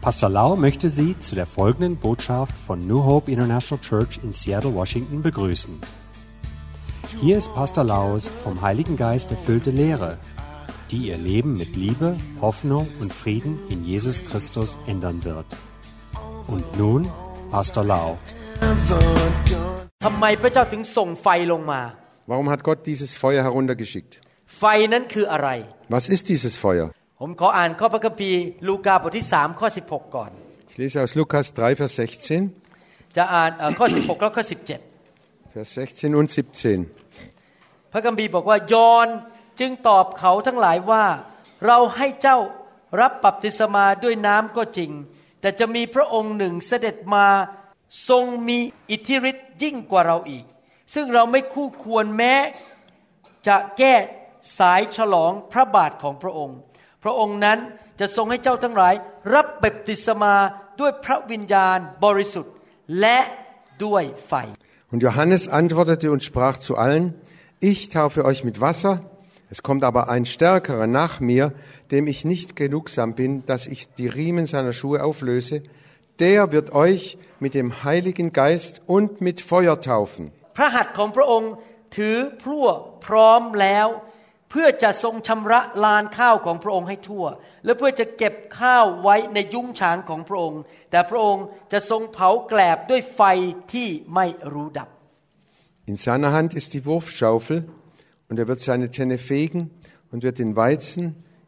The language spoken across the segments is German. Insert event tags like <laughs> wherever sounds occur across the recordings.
Pastor Lau möchte Sie zu der folgenden Botschaft von New Hope International Church in Seattle, Washington begrüßen. Hier ist Pastor Laus vom Heiligen Geist erfüllte Lehre, die Ihr Leben mit Liebe, Hoffnung und Frieden in Jesus Christus ändern wird. Und nun Pastor Lau. Warum hat Gott dieses Feuer heruntergeschickt? Was ist dieses Feuer? ผมขออ่านข้อพระคัมภีร์ลูกาบทที่3ข้อ16 ก่อน Ich lese aus Lukas 3, Vers 16, จะอ่านเอ่อข้อ 16 แล้วข้อ Vers 16 und 17. 17 พระคัมภีร์บอกว่ายอนจึงตอบเขาทั้งหลายว่า เราให้เจ้ารับบัพติศมาด้วยน้ำก็จริง แต่จะมีพระองค์หนึ่งเสด็จมาทรงมีอิทธิฤทธิ์ยิ่งกว่าเราอีก ซึ่งเราไม่คู่ควรแม้จะแก้สายฉลองพระบาทของพระองค์ พระองค์นั้นจะทรงให้เจ้าทั้งหลาย รับเบัพติศมาด้วยพระวิญญาณบริสุทธิ์และด้วยไฟ Und Johannes antwortete und sprach zu allen, ich taufe euch mit Wasser, es kommt aber ein stärkerer nach mir, dem ich nicht genugsam bin, dass ich die Riemen seiner Schuhe auflöse, der wird euch mit dem Heiligen Geist und mit Feuer taufen. พระหัตถ์ของพระองค์ถือพลั่วพร้อมแล้ว เพื่อจะทรงชำระลานข้าวของพระองค์ให้ทั่ว และเพื่อจะเก็บข้าวไว้ในยุ้งฉางของพระองค์ แต่พระองค์จะทรงเผาแกลบด้วยไฟที่ไม่รู้ดับ In seiner Hand ist die Wurfschaufel, und er wird seine Tenne fegen und wird den Weizen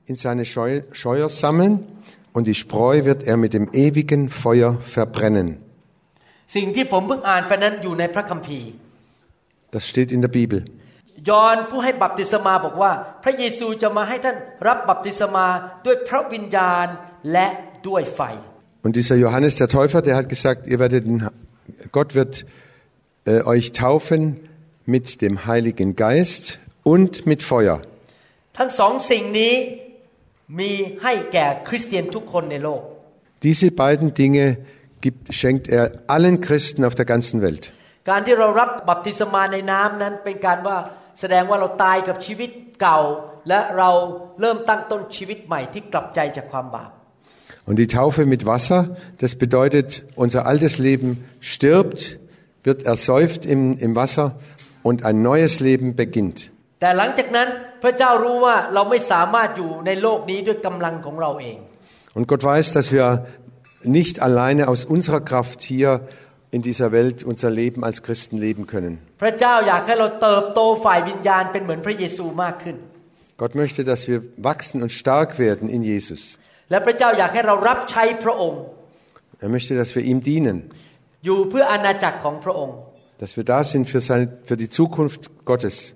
in seine Scheu Scheuer sammeln, und die Spreu wird er mit dem ewigen Feuer verbrennen. สิ่งที่ผมเพิ่งอ่านไปนั้นอยู่ในพระคัมภีร์ Das steht in der Bibel. ยอห์นผู้ให้บัพติศมาบอกว่า พระเยซูจะมาให้ท่านรับบัพติศมาด้วยพระวิญญาณและด้วยไฟ Und dieser Johannes der Täufer, der hat gesagt, ihr werdet den, Gott wird äh, euch taufen mit dem Heiligen Geist und mit Feuer. ทั้งสองสิ่งนี้มีให้แก่คริสเตียนทุกคนในโลก Diese beiden Dinge gibt, schenkt er allen Christen auf der ganzen Welt. การที่เรารับบัพติศมาในน้ำนั้นเป็นการว่า แสดงว่าเราตายกับชีวิตเก่า และเราเริ่มตั้งต้นชีวิตใหม่ที่กลับใจจากความบาป Und die Taufe mit Wasser, das bedeutet, unser altes Leben stirbt, wird ersäuft im, im Wasser und ein neues Leben beginnt. แต่หลังจากนั้นพระเจ้ารู้ว่าเราไม่สามารถอยู่ในโลกนี้ด้วยกำลังของเราเอง Und Gott weiß, dass wir nicht alleine aus unserer Kraft hier in dieser Welt unser Leben als Christen leben können. Gott möchte, dass wir wachsen und stark werden in Jesus. Er möchte, dass wir ihm dienen. Dass wir da sind für, seine, für die Zukunft Gottes.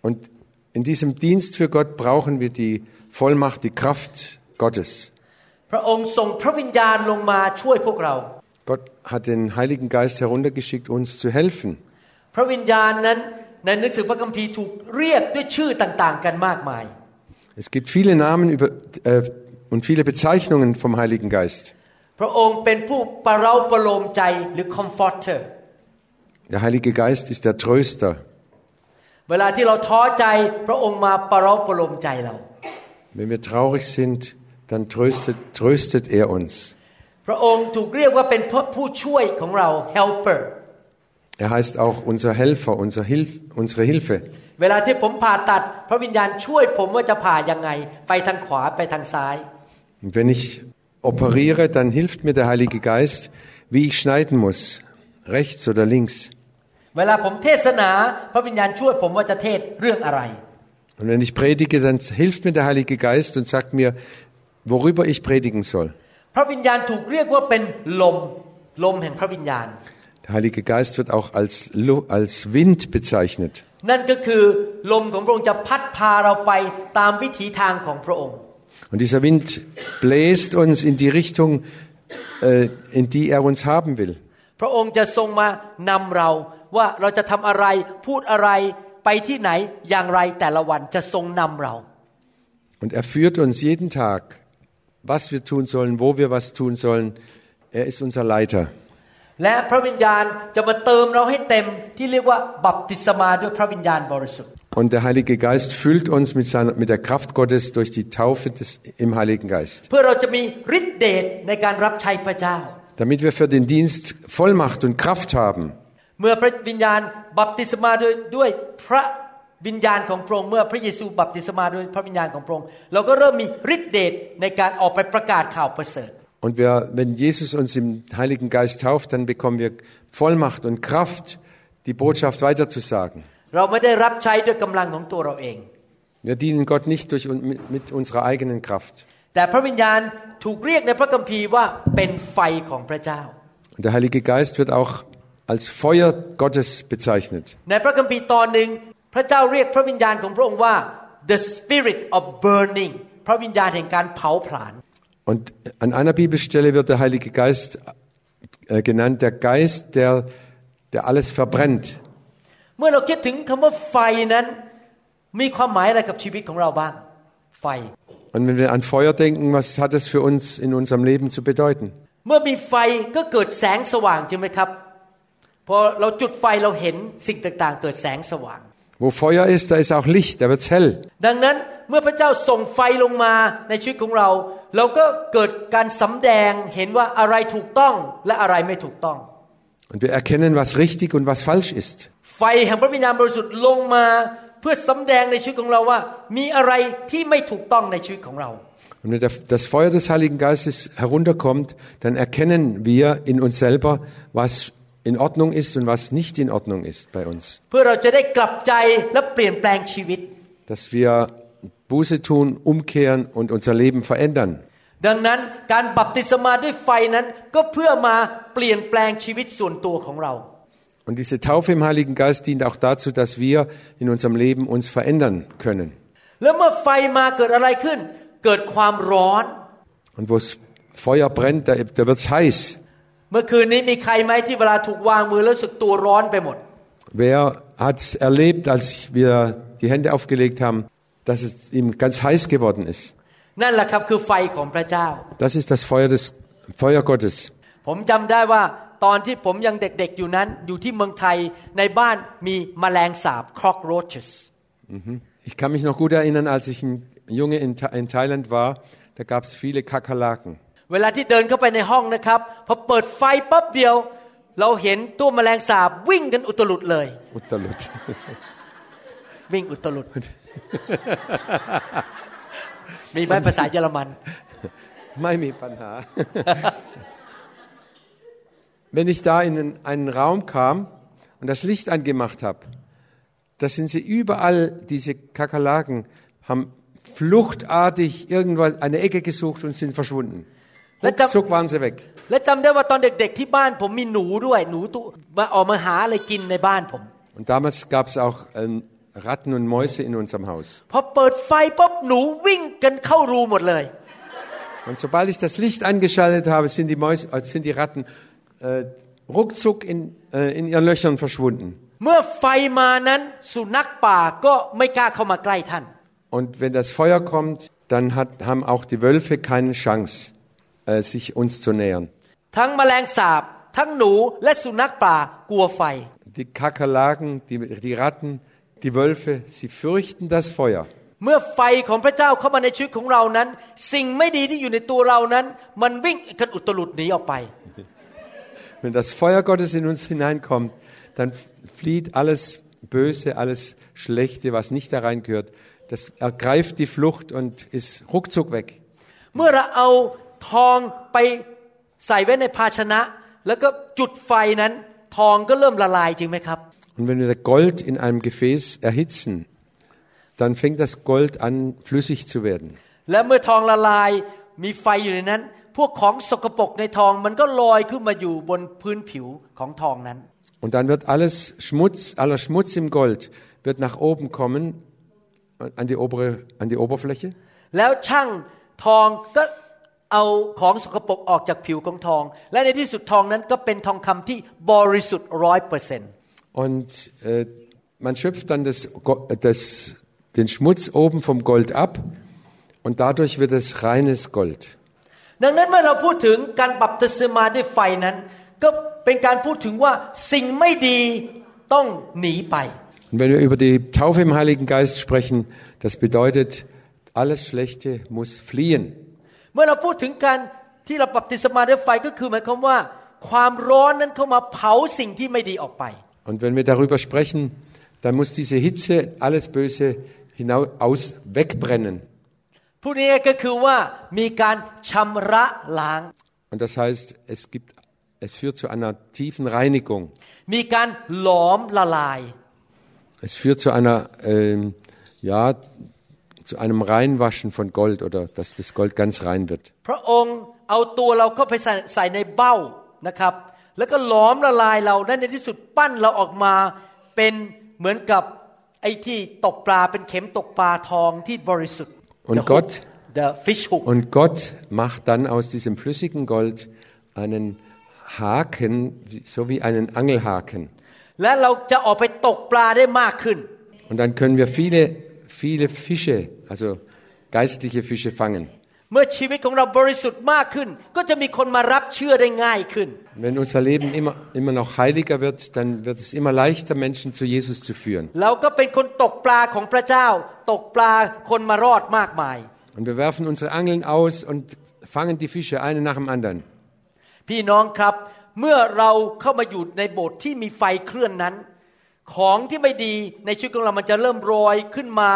Und in diesem Dienst für Gott brauchen wir die Vollmacht, die Kraft Gottes. พระองค์ส่งพระวิญญาณลงมาช่วยพวกเรา Gott hat den Heiligen Geist heruntergeschickt, uns zu helfen. พระวิญญาณนั้นในหนังสือพระคัมภีร์ถูกเรียกด้วยชื่อต่างๆ กันมากมาย Es gibt viele Namen über, äh, und viele Bezeichnungen vom Heiligen Geist. พระองค์เป็นผู้ประเราประโลมใจหรือ comforter Der Heilige Geist ist der Tröster. เวลาที่เราท้อใจพระองค์มาประเราประโลมใจเรา Wenn wir traurig sind, dann tröstet, tröstet er uns. พระองค์ถูกเรียกว่าเป็นผู้ช่วยของเรา helper Er heißt auch unser Helfer, unser Hilf, unsere Hilfe. เวลาที่ผมผ่าตัด พระวิญญาณช่วยผมว่าจะผ่ายังไง ไปทางขวาไปทางซ้าย Und wenn ich operiere, dann hilft mir der Heilige Geist, wie ich schneiden muss, rechts oder links. เวลาผมเทศนา พระวิญญาณช่วยผมว่าจะเทศเรื่องอะไร Und wenn ich predige, dann hilft mir der Heilige Geist und sagt mir, worüber ich predigen soll. พระวิญญาณถูกเรียกว่าเป็นลมลมแห่งพระวิญญาณ Der Heilige Geist wird auch als, Lu- als Wind bezeichnet. นั่นก็คือลมของพระองค์จะพัดพาเราไปตามวิถีทางของพระองค์ Und dieser Wind bläst uns in die Richtung, äh, in die er uns haben will. พระองค์จะทรงมานำเราว่าเราจะทำอะไรพูดอะไรไปที่ไหนอย่างไรแต่ละวันจะทรงนำเรา Und er führt uns jeden Tag, was wir tun sollen, wo wir was tun sollen. Er ist unser Leiter. และพระวิญญาณจะมาเติมเราให้เต็มที่เรียกว่าบัพติศมาด้วยพระวิญญาณบริสุทธิ์ Und der Heilige Geist füllt uns mit, seiner, mit der Kraft Gottes durch die Taufe des, im Heiligen Geist, เพื่อเราจะมีฤทธิเดชในการรับใช้พระเจ้า damit wir für den Dienst Vollmacht und Kraft haben. เมื่อพระวิญญาณบัพติศมาด้วยด้วยพระ วิญญาณของพระองค์เมื่อพระเยซูบัพติศมาด้วยพระวิญญาณของพระองค์เราก็เริ่มมีฤทธิเดชในการออกไปประกาศข่าวประเสริฐ Und wir, wenn Jesus uns im Heiligen Geist tauft, dann bekommen wir Vollmacht und Kraft, die Botschaft weiterzusagen. เราไม่ได้รับใช้ด้วยกำลังของตัวเราเอง Wir dienen Gott nicht durch, mit, mit unserer eigenen Kraft. แต่พระวิญญาณถูกเรียกในพระคัมภีร์ว่าเป็นไฟของพระเจ้า Und der Heilige Geist wird auch als Feuer Gottes bezeichnet. ใน พระคัมภีร์ตอนหนึ่งพระเจ้าเรียกพระวิญญาณของพระองค์ว่า the spirit of burning พระวิญญาณแห่งการเผาผลาญ Und an einer Bibelstelle wird der Heilige Geist äh, genannt, der Geist, der, der alles verbrennt. เมื่อเราคิดถึงคำว่าไฟนั้น มีความหมายอะไรกับชีวิตของเราบ้าง ไฟ Und wenn wir an Feuer denken, was hat es für uns in unserem Leben zu bedeuten? เมื่อมีไฟก็เกิดแสงสว่างใช่ไหมครับ พอเราจุดไฟเราเห็นสิ่งต่างๆ เกิดแสงสว่าง Wo Feuer ist, da ist auch Licht, da wird's hell. ดังนั้นเมื่อพระเจ้าส่งไฟลงมาในชีวิตของเรา เราก็เกิดการสำแดงเห็นว่าอะไรถูกต้องและอะไรไม่ถูกต้อง Und wir erkennen, was richtig und was falsch ist. ไฟแห่งพระวิญญาณบริสุทธิ์ลงมาเพื่อสำแดงในชีวิตของเราว่า มีอะไรที่ไม่ถูกต้องในชีวิตของเรา Und wenn der- das Feuer des Heiligen Geistes herunterkommt, dann erkennen wir in uns selber, was in Ordnung ist und was nicht in Ordnung ist bei uns. เพื่อเราจะได้กลับใจและเปลี่ยนแปลงชีวิต Dass wir Buße tun, umkehren und unser Leben verändern. ดังนั้นการบัพติศมาด้วยไฟนั้นก็เพื่อมาเปลี่ยนแปลงชีวิตส่วนตัวของเรา Und diese Taufe im Heiligen Geist dient auch dazu, dass wir in unserem Leben uns verändern können. แล้วเมื่อไฟมาเกิดอะไรขึ้น เกิดความร้อน Und wo das Feuer brennt, da, da wird's heiß. เมื่อคืนนี้มีใครไหมที่เวลาถูกวางมือแล้วรู้สึกตัวร้อนไปหมด Wer hat erlebt, als wir die Hände aufgelegt haben, dass es ihm ganz heiß geworden ist? นั่นแหละครับคือไฟของพระเจ้า Das ist das Feuer des Feuer Gottes. ผมจำได้ว่าตอนที่ผมยังเด็กๆอยู่นั้น อยู่ที่เมืองไทยในบ้านมีแมลงสาบ cockroaches Ich kann mich noch gut erinnern, als ich ein Junge in, Tha- in Thailand war, da gab es viele Kakerlaken. เวลาที่เดินเข้าไปในห้องนะครับพอเปิดไฟปั๊บเดียว เราเห็นตัวแมลงสาบวิ่งกันอุตลุดเลย Utterlut. วิ่งอุตลุด มีไหมภาษาเยอรมัน Mai mi Panha. <laughs> <laughs> <laughs> Wenn ich da in einen- einen Raum kam und das Licht angemacht habe, da sind sie überall, diese Kakerlaken, haben fluchtartig irgendwo eine Ecke gesucht und sind verschwunden. Ruckzuck waren sie weg. และจำได้ว่าตอนเด็กๆที่บ้านผมมีหนูด้วยหนูตัวมาออกมาหาอะไรกินในบ้านผม Und damals gab es auch ähm, Ratten und Mäuse in unserem Haus. พอเปิดไฟปั๊บหนูวิ่งกันเข้ารูหมดเลย Und sobald ich das Licht angeschaltet habe, sind die, Mäuse, äh, sind die Ratten äh, ruckzuck in, äh, in ihren Löchern verschwunden. เมื่อไฟมานั้นสุนัขป่าก็ไม่กล้าเข้ามาใกล้ท่าน Und wenn das Feuer kommt, dann hat, haben auch die Wölfe keine Chance, äh, sich uns zu nähern. ทั้งแมลงสาบ ทั้งหนูและสุนัขป่ากลัวไฟ Die Kakerlaken, die, die Ratten, die Wölfe, sie fürchten das Feuer. เมื่อไฟของพระเจ้าเข้ามาในชีวิตของเรานั้น สิ่งไม่ดีที่อยู่ในตัวเรานั้น มันวิ่งกันอุตลุดหนีออกไป <laughs> Wenn das Feuer Gottes in uns hineinkommt, dann flieht alles Böse, alles Schlechte, was nicht da reingehört. Das ergreift die Flucht und ist ruckzuck weg. เมื่อเราเอา ทองไปใส่ไว้ในภาชนะ แล้วก็จุดไฟนั้น ทองก็เริ่มละลายจริงไหมครับ Und wenn wir Gold in einem Gefäß erhitzen, dann fängt das Gold an, flüssig zu werden. และเมื่อทองละลายมีไฟอยู่ในนั้น พวกของสกปรกในทองมันก็ลอยขึ้นมาอยู่บนพื้นผิวของทองนั้น Und dann wird alles Schmutz, aller Schmutz im Gold wird nach oben kommen, an die, obere, an die Oberfläche. แล้วช่างทองก็ เอาของสกปรกออกจากผิวของทอง และในที่สุดทองนั้นก็เป็นทองคำที่บริสุทธิ์ร้อยเปอร์เซ็นต์ Und äh, man schöpft dann das, Go- das, den Schmutz oben vom Gold ab und dadurch wird es reines Gold. ดังนั้นเมื่อเราพูดถึงการบัพติศมาด้วยไฟนั้น ก็เป็นการพูดถึงว่าสิ่งไม่ดีต้องหนีไป Und wenn wir über die Taufe im Heiligen Geist sprechen, das bedeutet, alles Schlechte muss fliehen. เมื่อเราพูดถึงการที่เราบัพติศมาด้วยไฟก็คือหมายความว่า ความร้อนนั้นเข้ามาเผาสิ่งที่ไม่ดีออกไป Und wenn wir darüber sprechen, dann muss diese Hitze alles Böse hinaus aus wegbrennen. พูดง่ายๆก็คือว่ามีการชำระล้าง Und das heißt, es gibt, es führt zu einer tiefen Reinigung. มีการหลอมละลาย Es führt zu einer, ähm, ja, zu einem Reinwaschen von Gold oder dass das Gold ganz rein wird. พระองค์เอาตัวเราเข้าไปใส่ใส่ในเบ้านะครับ แล้วก็หลอมละลายเราและในที่สุดปั้นเราออกมาเป็นเหมือนกับไอ้ที่ตกปลาเป็นเข็มตกปลาทองที่บริสุทธิ์ Und The hook, Gott- the fish hook Und Gott macht dann aus diesem flüssigen Gold einen Haken, so wie einen Angelhaken. และเราจะออกไปตกปลาได้มากขึ้น Und dann können wir viele, viele Fische, also geistliche Fische fangen. เมื่อชีวิตของเราบริสุทธิ์มากขึ้น ก็จะมีคนมารับเชื่อได้ง่ายขึ้น Wenn unser Leben immer, immer noch heiliger wird, dann wird es immer leichter, Menschen zu Jesus zu führen. เราก็เป็นคนตกปลาของพระเจ้า ตกปลาคนมารอดมากมาย Und wir werfen unsere Angeln aus und fangen die Fische eine nach dem anderen. พี่น้องครับ เมื่อเราเข้ามาอยู่ในโบสถ์ที่มีไฟเคลื่อนนั้น ของที่ไม่ดีในชีวิตของเรามันจะเริ่มโรยขึ้นมา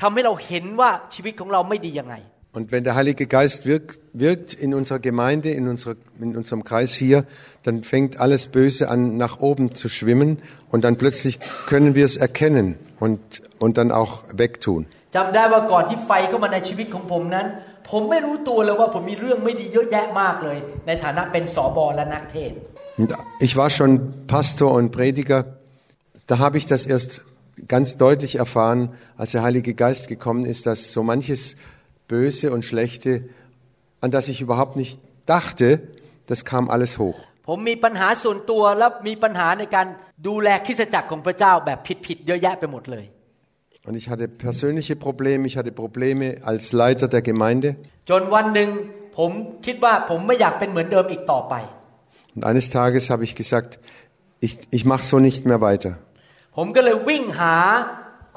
ทำให้เราเห็นว่าชีวิตของเราไม่ดียังไง Und wenn der Heilige Geist wirkt, wirkt in unserer Gemeinde, in, unserer, in unserem Kreis hier, dann fängt alles Böse an, nach oben zu schwimmen und dann plötzlich können wir es erkennen und, und dann auch wegtun. จำได้ว่าก่อนที่ไฟเข้ามาในชีวิตของผมนั้น ผมไม่รู้ตัวเลยว่าผมมีเรื่องไม่ดีเยอะแยะมากเลย ในฐานะเป็นสอบอและนักเทศน์ Und ich war schon Pastor und Prediger. da habe ich das erst ganz deutlich erfahren, als der Heilige Geist gekommen ist, dass so manches Böse und Schlechte, an das ich überhaupt nicht dachte, das kam alles hoch. Und ich hatte persönliche Probleme, ich hatte Probleme als Leiter der Gemeinde. Und eines Tages habe ich gesagt, ich, ich mache so nicht mehr weiter. ผมก็เลยวิ่งหา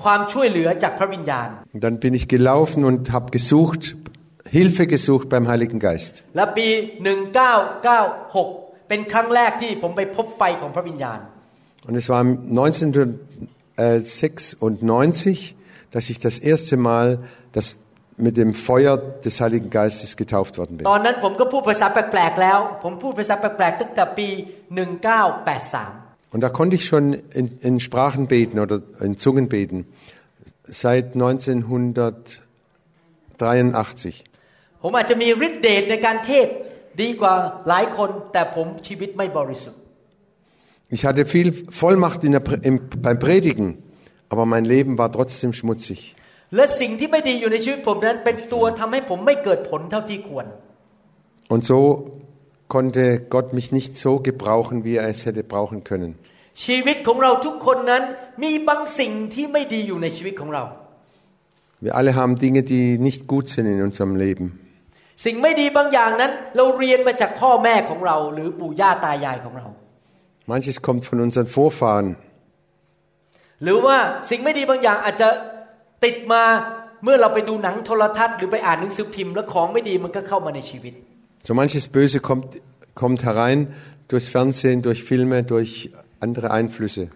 ความช่วยเหลือจากพระวิญญาณ Und dann bin ich gelaufen und habe gesucht, Hilfe gesucht beim Heiligen Geist. และปี 1996 เป็นครั้งแรกที่ผมไปพบไฟของพระวิญญาณ Und es war 1996, dass ich das erste Mal das mit dem Feuer des Heiligen Geistes getauft worden bin. ตอนนั้นผมก็พูดภาษาแปลกๆแล้ว ผมพูดภาษาแปลกๆตั้งแต่ปี 1983 Und da konnte ich schon in, in Sprachen beten oder in Zungen beten. Seit 1983. ผมอาจจะมีฤทธิ์เดชในการเทศน์ดีกว่าหลายคน แต่ผมชีวิตไม่บริสุทธิ์ Ich hatte viel Vollmacht in der, Prä- im, beim Predigen, aber mein Leben war trotzdem schmutzig. และสิ่งที่ไม่ดีอยู่ในชีวิตผมนั้นเป็นตัวทำให้ผมไม่เกิดผลเท่าที่ควร Und so konnte Gott mich nicht so gebrauchen, wie er es hätte brauchen können. ชีวิตของเราทุกคนนั้นมีบางสิ่งที่ไม่ดีอยู่ในชีวิตของเรา Wir alle haben Dinge, die nicht gut sind in unserem Leben. สิ่งไม่ดีบางอย่างนั้น เราเรียนมาจากพ่อแม่ของเรา หรือปู่ย่าตายายของเรา Manches kommt von unseren Vorfahren. หรือว่าสิ่งไม่ดีบางอย่างอาจจะติดมาเมื่อเราไปดูหนังโทรทัศน์หรือไปอ่านหนังสือพิมพ์ แล้วของไม่ดีมันก็เข้ามาในชีวิต so manches Böse kommt, kommt herein durchs Fernsehen, durch Filme, durch andere Einflüsse.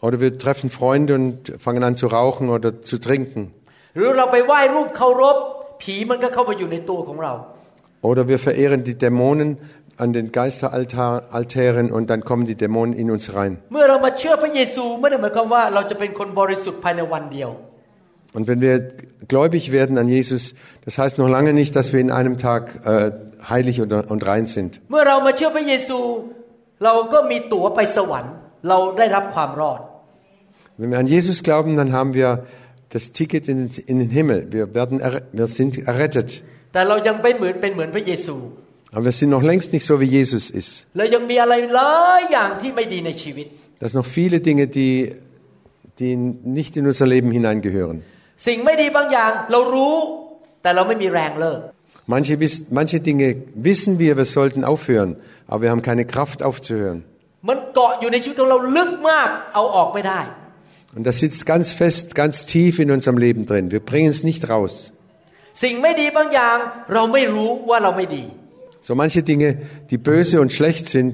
Oder wir treffen Freunde und fangen an zu rauchen oder zu trinken. Oder wir verehren die Dämonen an den Geisteraltären und dann kommen die Dämonen in uns rein. Und wenn wir gläubig werden an Jesus, das heißt noch lange nicht, dass wir in einem Tag äh, heilig und, und rein sind. Wenn wir an Jesus glauben, dann haben wir das Ticket in, in den Himmel. Wir, werden wir sind errettet. Aber wir sind noch längst nicht so, wie Jesus ist. Das sind noch viele Dinge, die, die nicht in unser Leben hineingehören. สิ่งไม่ดีบางอย่างเรารู้แต่เราไม่มีแรงเลิก Manche, wiss- manche Dinge wissen wir, wir sollten aufhören, aber wir haben keine Kraft aufzuhören. มันเกาะอยู่ในชีวิตของเราลึกมากเอาออกไม่ได้ Und das sitzt ganz fest, ganz tief in unserem Leben drin. Wir bringen es nicht raus. สิ่งไม่ดีบางอย่างเราไม่รู้ว่าเราไม่ดี So manche Dinge, die böse und schlecht sind,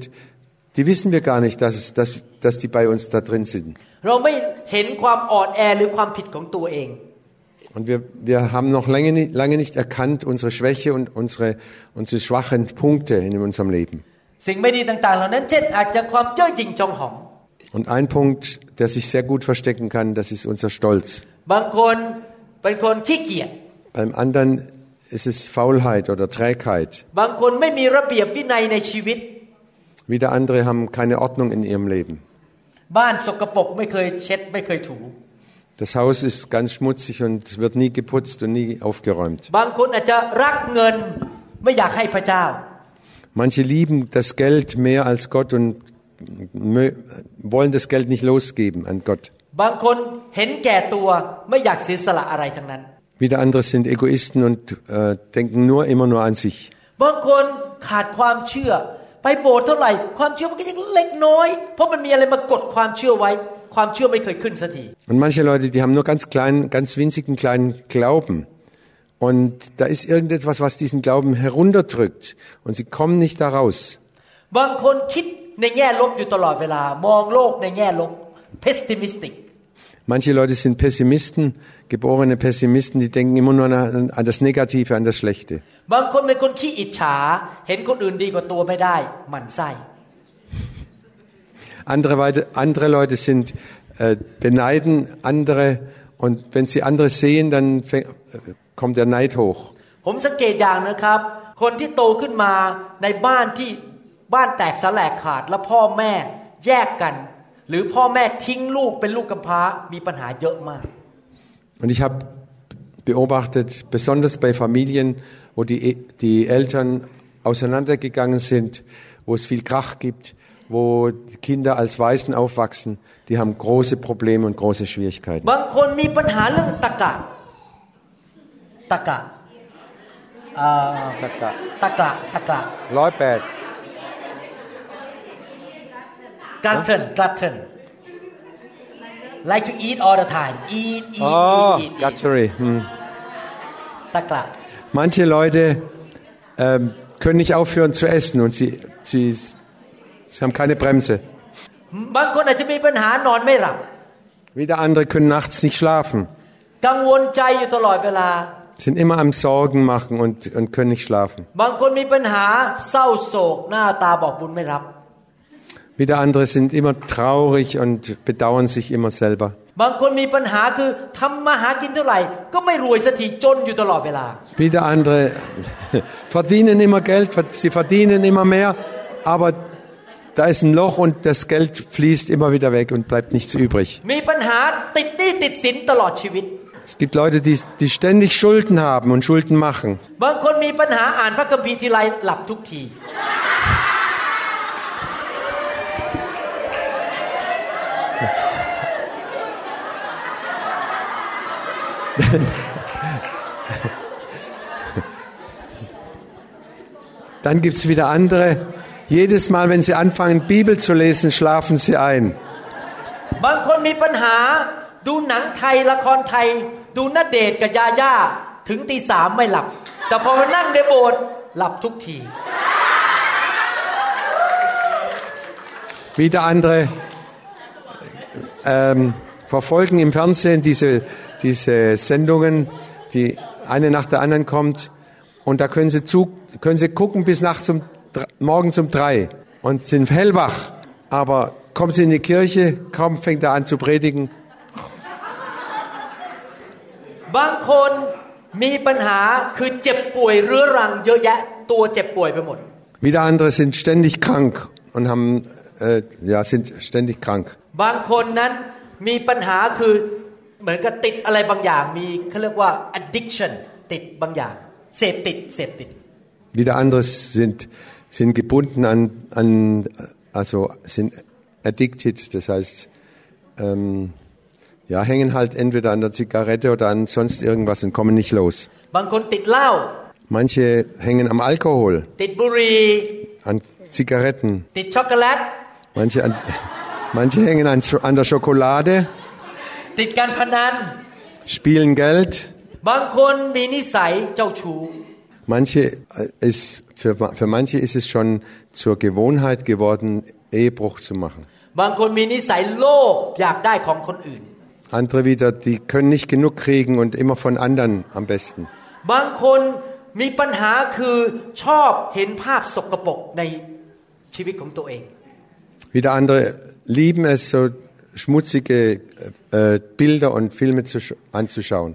die wissen wir gar nicht, dass, es, dass, dass die bei uns da drin sind. เราไม่เห็นความอ่อนแอหรือความผิดของตัวเอง Und wir, wir haben noch lange nicht, lange nicht erkannt unsere Schwäche und unsere, unsere schwachen Punkte in unserem Leben. สิ่งไม่ดีต่างๆ เหล่านั้น เช่น อาจจะความเจ้อหยิ่งจองหอง Und ein Punkt, der sich sehr gut verstecken kann, das ist unser Stolz. บางคนเป็นคนขี้เกียจ Beim anderen ist es Faulheit oder Trägheit. บางคนไม่มีระเบียบวินัยในชีวิต Wieder andere haben keine Ordnung in ihrem Leben. Das Haus ist ganz schmutzig und wird nie geputzt und nie aufgeräumt. Manche lieben das Geld mehr als Gott und wollen das Geld nicht losgeben an Gott. Wieder andere sind Egoisten und äh, denken nur immer nur an sich. Manche คนขาดความเชื่อ ไปโบสถ์เท่าไหร่ ความเชื่อมันก็ยังเล็กน้อย เพราะมันมีอะไรมากดความเชื่อไว้ ความเชื่อไม่เคยขึ้นสักที Und manche Leute, die haben nur ganz kleinen, ganz winzigen kleinen Glauben. Und da ist irgendetwas, was diesen Glauben herunterdrückt. Und sie kommen nicht da raus. บางคนคิดในแง่ลบอยู่ตลอดเวลา มองโลกในแง่ลบ pessimistic Manche Leute sind Pessimisten, geborene Pessimisten, die denken immer nur an, an das Negative, an das Schlechte. Andere, Weite- andere Leute sind äh, beneiden andere und wenn sie andere sehen, dann fäng- äh, kommt der Neid hoch. ผมสังเกตอย่างนะครับ คนที่โตขึ้นมาในบ้านที่บ้านแตกสลายขาด แล้วพ่อแม่แยกกัน หรือพ่อแม่ทิ้งลูกเป็นลูกกำพร้ามีปัญหาเยอะมาก Und ich habe beobachtet, besonders bei Familien, wo die, E- die Eltern auseinandergegangen sind, wo es viel Krach gibt, wo die Kinder als Waisen aufwachsen, die haben große Probleme und große Schwierigkeiten. บางคนมีปัญหาเรื่องตะกะตะกะเอ่อตะกะตะกะ Leutbad. กลัตเทนกลัตเทน like to eat all the time eat eat Oh, eat eat, eat. Guttery. Hm. ตะกะ Manche Leute ähm, können nicht aufhören zu essen und sie, sie, Sie haben keine Bremse. Wieder andere können nachts nicht schlafen. Sind immer am Sorgen machen und, und können nicht schlafen. Wieder andere sind immer traurig und bedauern sich immer selber. Wieder andere <laughs> verdienen immer Geld, sie verdienen immer mehr, aber da ist ein Loch und das Geld fließt immer wieder weg und bleibt nichts übrig. Es gibt Leute, die, die ständig Schulden haben und Schulden machen. Dann gibt es wieder andere, Jedes Mal, wenn sie anfangen, Bibel zu lesen, schlafen sie ein. บางคนมีปัญหาดูหนังไทยละครไทย ดูนเดชน์กับยาย่าถึงตีสามไม่หลับ แต่พอมานั่งในโบสถ์หลับทุกที Wieder andere ähm, verfolgen im Fernsehen diese, diese Sendungen, die eine nach der anderen kommt. Und da können sie, zu, können sie gucken bis nachts um, dr- morgens um drei und sind hellwach. Aber kommen sie in die Kirche, kaum fängt er an zu predigen, บางคนมีปัญหาคือเจ็บป่วยเรื้อรังเยอะแยะตัวเจ็บป่วยไปหมด Wieder andere sind ständig krank und haben, äh, ja, sind ständig krank. บางคนนั้นมีปัญหาคือเหมือนกับติดอะไรบางอย่าง มีเขาเรียกว่า addiction ติดบางอย่าง เสพติดเสพติด Wieder andere sind, sind gebunden an, an also sind addicted, das heißt, ähm, ja, hängen halt entweder an der Zigarette oder an sonst irgendwas und kommen nicht los. Manche hängen am Alkohol, an Zigaretten. Manche, an, manche hängen an, an der Schokolade, spielen Geld. Manche äh, ist für, für manche ist es schon zur Gewohnheit geworden, Ehebruch zu machen. บางคนมีนิสัยโลภอยากได้ของคนอื่น Andere wieder, die können nicht genug kriegen und immer von anderen am besten. บางคนมีปัญหาคือชอบเห็นภาพสกปรกในชีวิตของตัวเอง Wieder andere lieben es, so schmutzige äh, Bilder und Filme zu, sch- anzuschauen.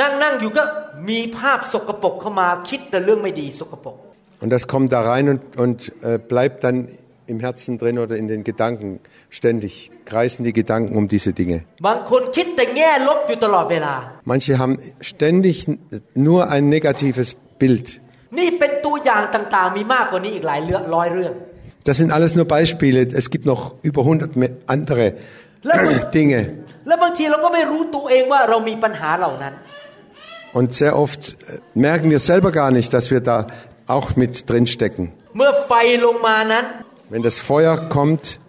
นั่งนั่งอยู่ก็มีภาพสกปรกเข้ามาคิดแต่เรื่องไม่ดีสกปรก und das kommt da rein und, und äh, bleibt dann im Herzen drin oder in den Gedanken. Ständig kreisen die Gedanken um diese Dinge. Manche haben ständig nur ein negatives Bild. Das sind alles nur Beispiele. Es gibt noch über 100 andere <coughs> Dinge. Und sehr oft äh, merken wir selber gar nicht, dass wir da auch mit drin stecken. Wenn das Feuer kommt,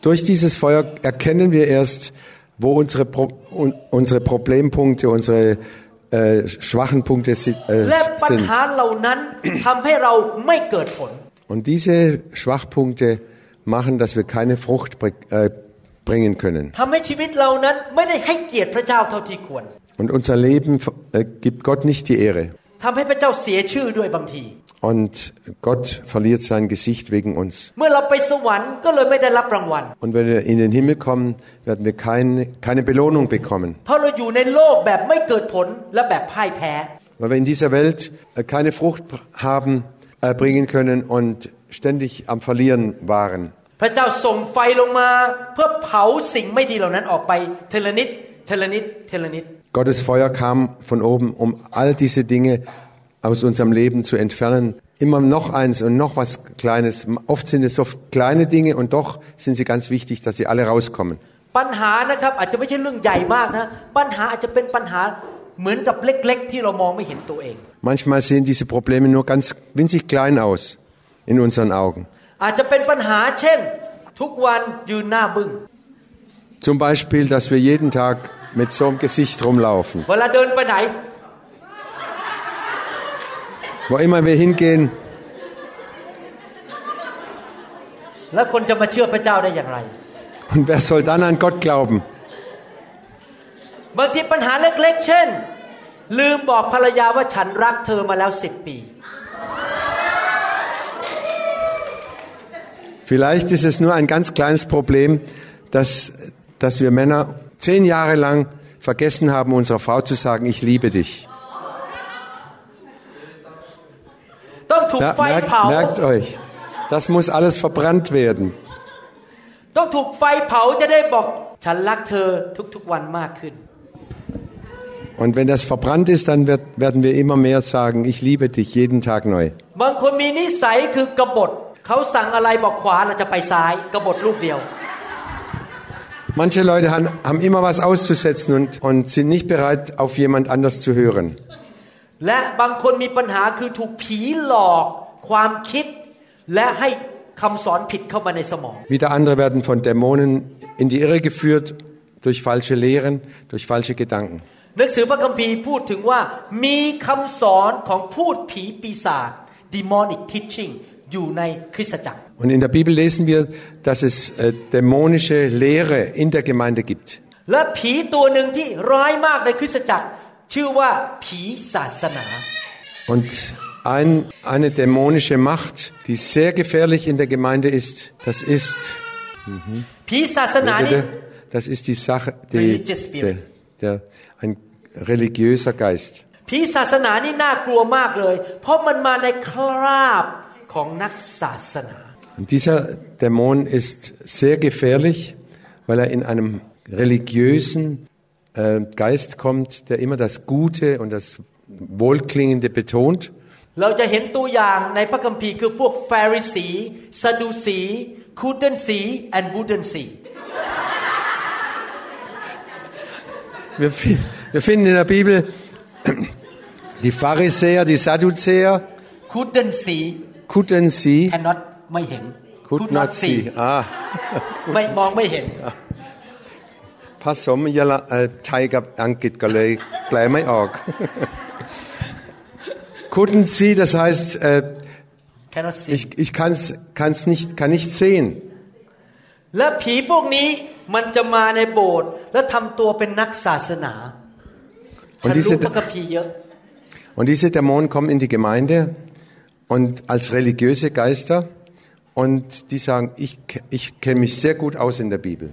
durch dieses Feuer erkennen wir erst, wo unsere, Pro unsere Problempunkte, unsere äh, schwachen Punkte si äh, sind. Und diese Schwachpunkte machen, dass wir keine Frucht äh, bringen können. ทำให้ชีวิตเรานั้นไม่ได้ให้เกียรติพระเจ้าเท่าที่ควร Und unser Leben äh, gibt Gott nicht die Ehre. ทำให้พระเจ้าเสียชื่อด้วยบางที Und Gott verliert sein Gesicht wegen uns. เมื่อเราไปสวรรค์ก็เลยไม่ได้รับรางวัล Und wenn wir in den Himmel kommen, werden wir keine, keine Belohnung bekommen. เพราะเราอยู่ในโลกแบบไม่เกิดผลและแบบพ่ายแพ้ Weil wir in dieser Welt äh, keine Frucht haben, äh, bringen können und ständig am Verlieren waren. พระเจ้าส่งไฟลงมาเพื่อเผาสิ่งไม่ดีเหล่านั้นออกไปเทละนิดเทละนิดเทละนิด Gottes Feuer kam von oben, um all diese Dinge aus unserem Leben zu entfernen. Immer noch eins und noch was Kleines. Oft sind es so kleine Dinge und doch sind sie ganz wichtig, dass sie alle rauskommen. ปัญหานะครับอาจจะไม่ใช่เรื่องใหญ่มากนะ ปัญหาอาจจะเป็นปัญหาเหมือนกับเล็กๆ ที่เรามองไม่เห็นตัวเอง Manchmal sehen diese Probleme nur ganz winzig klein aus in unseren Augen. อาจจะเป็นปัญหาเช่น ทุกวันยืนหน้าบึ้ง Zum Beispiel, dass wir jeden Tag mit so einem Gesicht rumlaufen. เวลาเดินไปไหน Wo immer wir hingehen, แล้วคนจะมาเชื่อพระเจ้าได้อย่างไร und wer soll dann an Gott glauben? บางทีปัญหาเล็กๆ เช่น ลืมบอกภรรยาว่าฉันรักเธอมาแล้วสิบปี Vielleicht ist es nur ein ganz kleines Problem, dass, dass wir Männer zehn Jahre lang vergessen haben, unserer Frau zu sagen, ich liebe dich. Merkt, merkt euch, das muss alles verbrannt werden. Und wenn das verbrannt ist, dann wird, werden wir immer mehr sagen, ich liebe dich jeden Tag neu. Manche Leute haben, haben immer was auszusetzen und, und sind nicht bereit, auf jemand anders zu hören. และบางคนมีปัญหาคือถูกผีหลอกความคิด และให้คำสอนผิดเข้ามาในสมอง Wieder andere werden von Dämonen in die Irre geführt durch falsche Lehren, durch falsche Gedanken. หนังสือพระคัมภีร์พูดถึงว่ามีคำสอนของพูดผีปีศาจ demonic teaching อยู่ในคริสตจักร Und in der Bibel lesen wir, dass es äh, dämonische Lehre in der Gemeinde gibt. และผีตัวหนึ่งที่ร้ายมากในคริสตจักร ชื่อว่าผีศาสนา Und ein, eine dämonische Macht, die sehr gefährlich in der Gemeinde ist, das ist, ผีศาสนานี่ das ist die Sache, die, Religious der, spirit. der, ein religiöser Geist. ผีศาสนานี่น่ากลัวมากเลย เพราะมันมาในคราบ ของนักศาสนา Und dieser Dämon ist sehr gefährlich, weil er in einem religiösen äh, Geist kommt, der immer das Gute und das Wohlklingende betont. เราจะเห็นตัวอย่างในพระคัมภีร์คือพวกฟาริสีซาดูสีคูเดนสี and วูเดนสี Wir, fi- wir finden in der Bibel die Pharisäer, die Sadduzäer, คูเดนสี couldn't see, cannot ไม่เห็น could not see. Ah, ไม่มองไม่เห็น ผสมยละเอ่อไทยกับอังกฤษก็เลยแปลไม่ออก <laughs> <laughs> <laughs> couldn't see, das heißt, äh, cannot see ich, ich kann's, kann's nicht, kann nicht sehen. และผีพวกนี้มันจะมาในโบสถ์แล้วทำตัวเป็นนักศาสนา Und ฉันรู้ diese, พระคัมภีร์เยอะ und diese Dämonen kommen in die Gemeinde und als religiöse Geister und die sagen, ich, ich kenne mich sehr gut aus in der Bibel.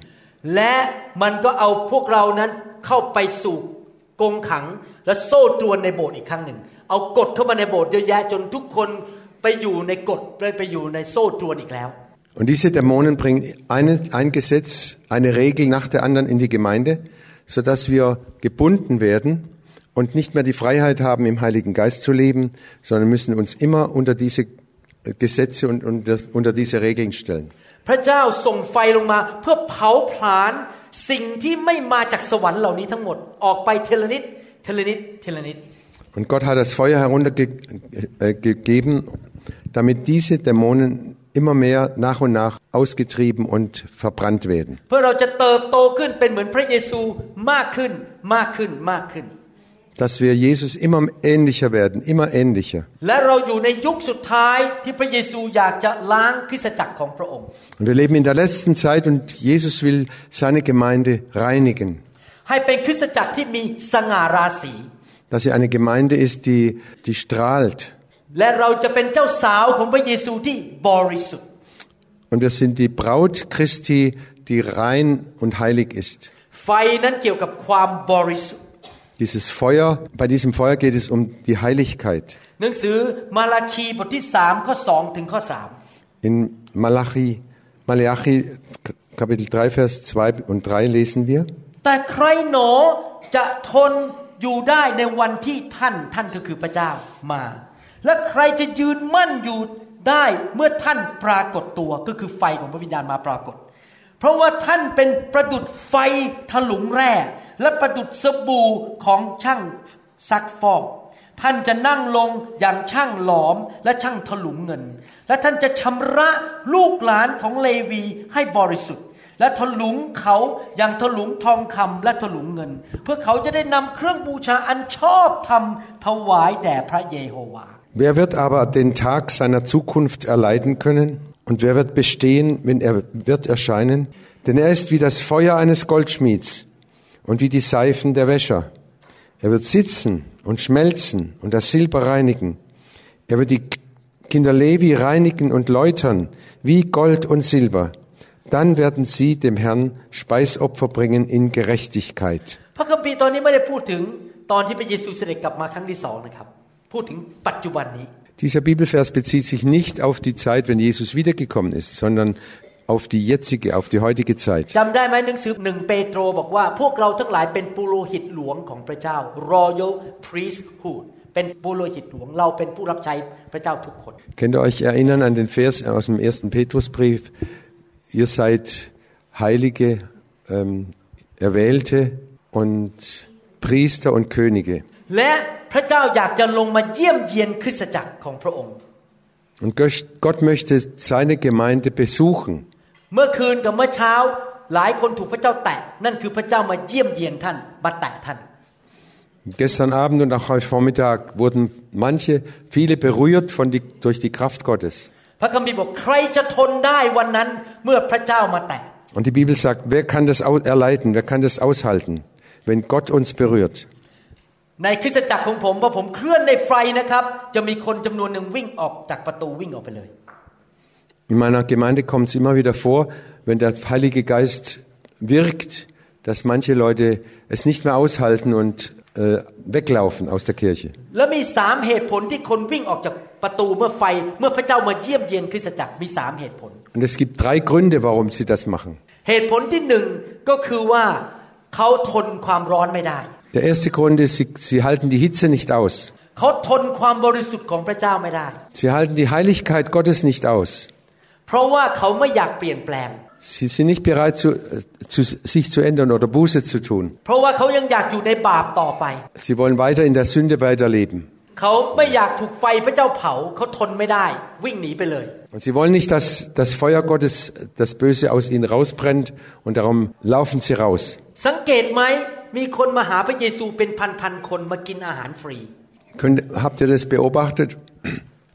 Und diese Dämonen bringen eine, ein Gesetz, eine Regel nach der anderen in die Gemeinde, sodass wir gebunden werden und nicht mehr die Freiheit haben, im Heiligen Geist zu leben, sondern müssen uns immer unter diese Gesetze und unter, unter diese Regeln stellen. พระเจ้าส่งไฟลงมาเพื่อเผาผลาญสิ่งที่ไม่มาจากสวรรค์เหล่านี้ทั้งหมดออกไปเทละนิดเทละนิดเทละนิด Und Gott hat das Feuer heruntergegeben, damit diese Dämonen immer mehr nach und nach ausgetrieben und verbrannt werden. Dass wir Jesus immer ähnlicher werden, immer ähnlicher. และเราอยู่ในยุคสุดท้ายที่พระเยซูอยากจะล้างคริสตจักรของพระองค์ Und wir leben in der letzten Zeit und Jesus will seine Gemeinde reinigen. ให้เป็นคริสตจักรที่มีสง่าราศี Dass sie eine Gemeinde ist, die, die strahlt. และเราจะเป็นเจ้าสาวของพระเยซูที่บริสุทธิ์ Und wir sind die Braut Christi, die rein und heilig ist. ไฟนั้นเกี่ยวกับความบริสุทธิ์ Dieses Feuer, bei diesem Feuer geht es um die Heiligkeit. หนังสือมาราคีบทที่สามข้อสองถึงข้อสาม In Malachi, Malachi Kapitel 3, Vers 2 und 3 lesen wir. แต่ใครหนอจะทนอยู่ได้ในวันที่ท่านท่านก็คือพระเจ้ามา และใครจะยืนมั่นอยู่ได้เมื่อท่านปรากฏตัวก็คือไฟของพระวิญญาณมาปรากฏ เพราะว่าท่านเป็นประดุดไฟถลุงแร่ และประดุดสบู่ของช่างซักฟอก ท่านจะนั่งลงอย่างช่างหลอมและช่างถลุงเงิน และท่านจะชำระลูกหลานของเลวีให้บริสุทธิ์ และถลุงเขาอย่างถลุงทองคำและถลุงเงิน เพื่อเขาจะได้นำเครื่องบูชาอันชอบธรรมถวายแด่พระเยโฮวา Wer wird aber den Tag seiner Zukunft erleiden können? Und wer wird bestehen, wenn er wird erscheinen? Denn er ist wie das Feuer eines Goldschmieds und wie die Seifen der Wäscher. Er wird sitzen und schmelzen und das Silber reinigen. Er wird die Kinder Levi reinigen und läutern wie Gold und Silber. Dann werden sie dem Herrn Speisopfer bringen in Gerechtigkeit. พระคัมภีร์ตอนนี้ไม่ได้พูดถึงตอนที่พระเยซูเสด็จกลับมาครั้งที่สองนะครับ พูดถึงปัจจุบันนี้ Dieser Bibelvers bezieht sich nicht auf die Zeit, wenn Jesus wiedergekommen ist, sondern auf die jetzige, auf die heutige Zeit. จำได้ไหมหนังสือหนึ่งเปโตรบอกว่า พวกเราทั้งหลายเป็นปุโรหิตหลวงของพระเจ้า royal priesthood เป็นปุโรหิตหลวง เราเป็นผู้รับใช้พระเจ้าทุกคน Könnt ihr euch erinnern an den Vers aus dem ersten Petrusbrief? Ihr seid Heilige, ähm, Erwählte und Priester und Könige. และพระเจ้าอยากจะลงมาเยี่ยมเยียนคริสตจักรของพระองค์ Und Gott- Gott möchte seine Gemeinde besuchen. เมื่อคืนกับเมื่อเช้าหลายคนถูกพระเจ้าแตะนั่นคือพระเจ้ามาเยี่ยมเยียนท่านมาแตะท่าน Gestern Abend und auch heute Vormittag wurden manche, viele berührt von die, durch die Kraft Gottes. พระคัมภีร์บอกใครจะทนได้วันนั้นเมื่อพระเจ้ามาแตะ Und die Bibel sagt, wer kann das au- erleiden, wer kann das aushalten, wenn Gott uns berührt? ในคริสตจักรของผมพอผมเคลื่อนในไฟนะครับ จะมีคนจำนวนหนึ่งวิ่งออกจากประตูวิ่งออกไปเลย In meiner Gemeinde kommt es immer wieder vor, wenn der Heilige Geist wirkt, dass manche Leute es nicht mehr aushalten und äh, weglaufen aus der Kirche. Und es gibt drei Gründe, warum sie das machen. Der erste Grund ist, sie, sie halten die Hitze nicht aus. Sie halten die Heiligkeit Gottes nicht aus. เพราะว่าเขาไม่อยากเปลี่ยนแปลง Sie sind nicht bereit, zu, äh, zu, sich zu ändern oder Buße zu tun. เพราะว่าเขายังอยากอยู่ในบาปต่อไป Sie wollen weiter in der Sünde weiterleben. เขาไม่อยากถูกไฟพระเจ้าเผาเขาทนไม่ได้ วิ่งหนีไปเลย Und sie wollen nicht, dass das Feuer Gottes, das Böse aus ihnen rausbrennt und darum laufen sie raus. สังเกตไหมมีคนมาหาพระเยซูเป็นพันๆคนมากินอาหารฟรี Könnt, habt ihr das beobachtet?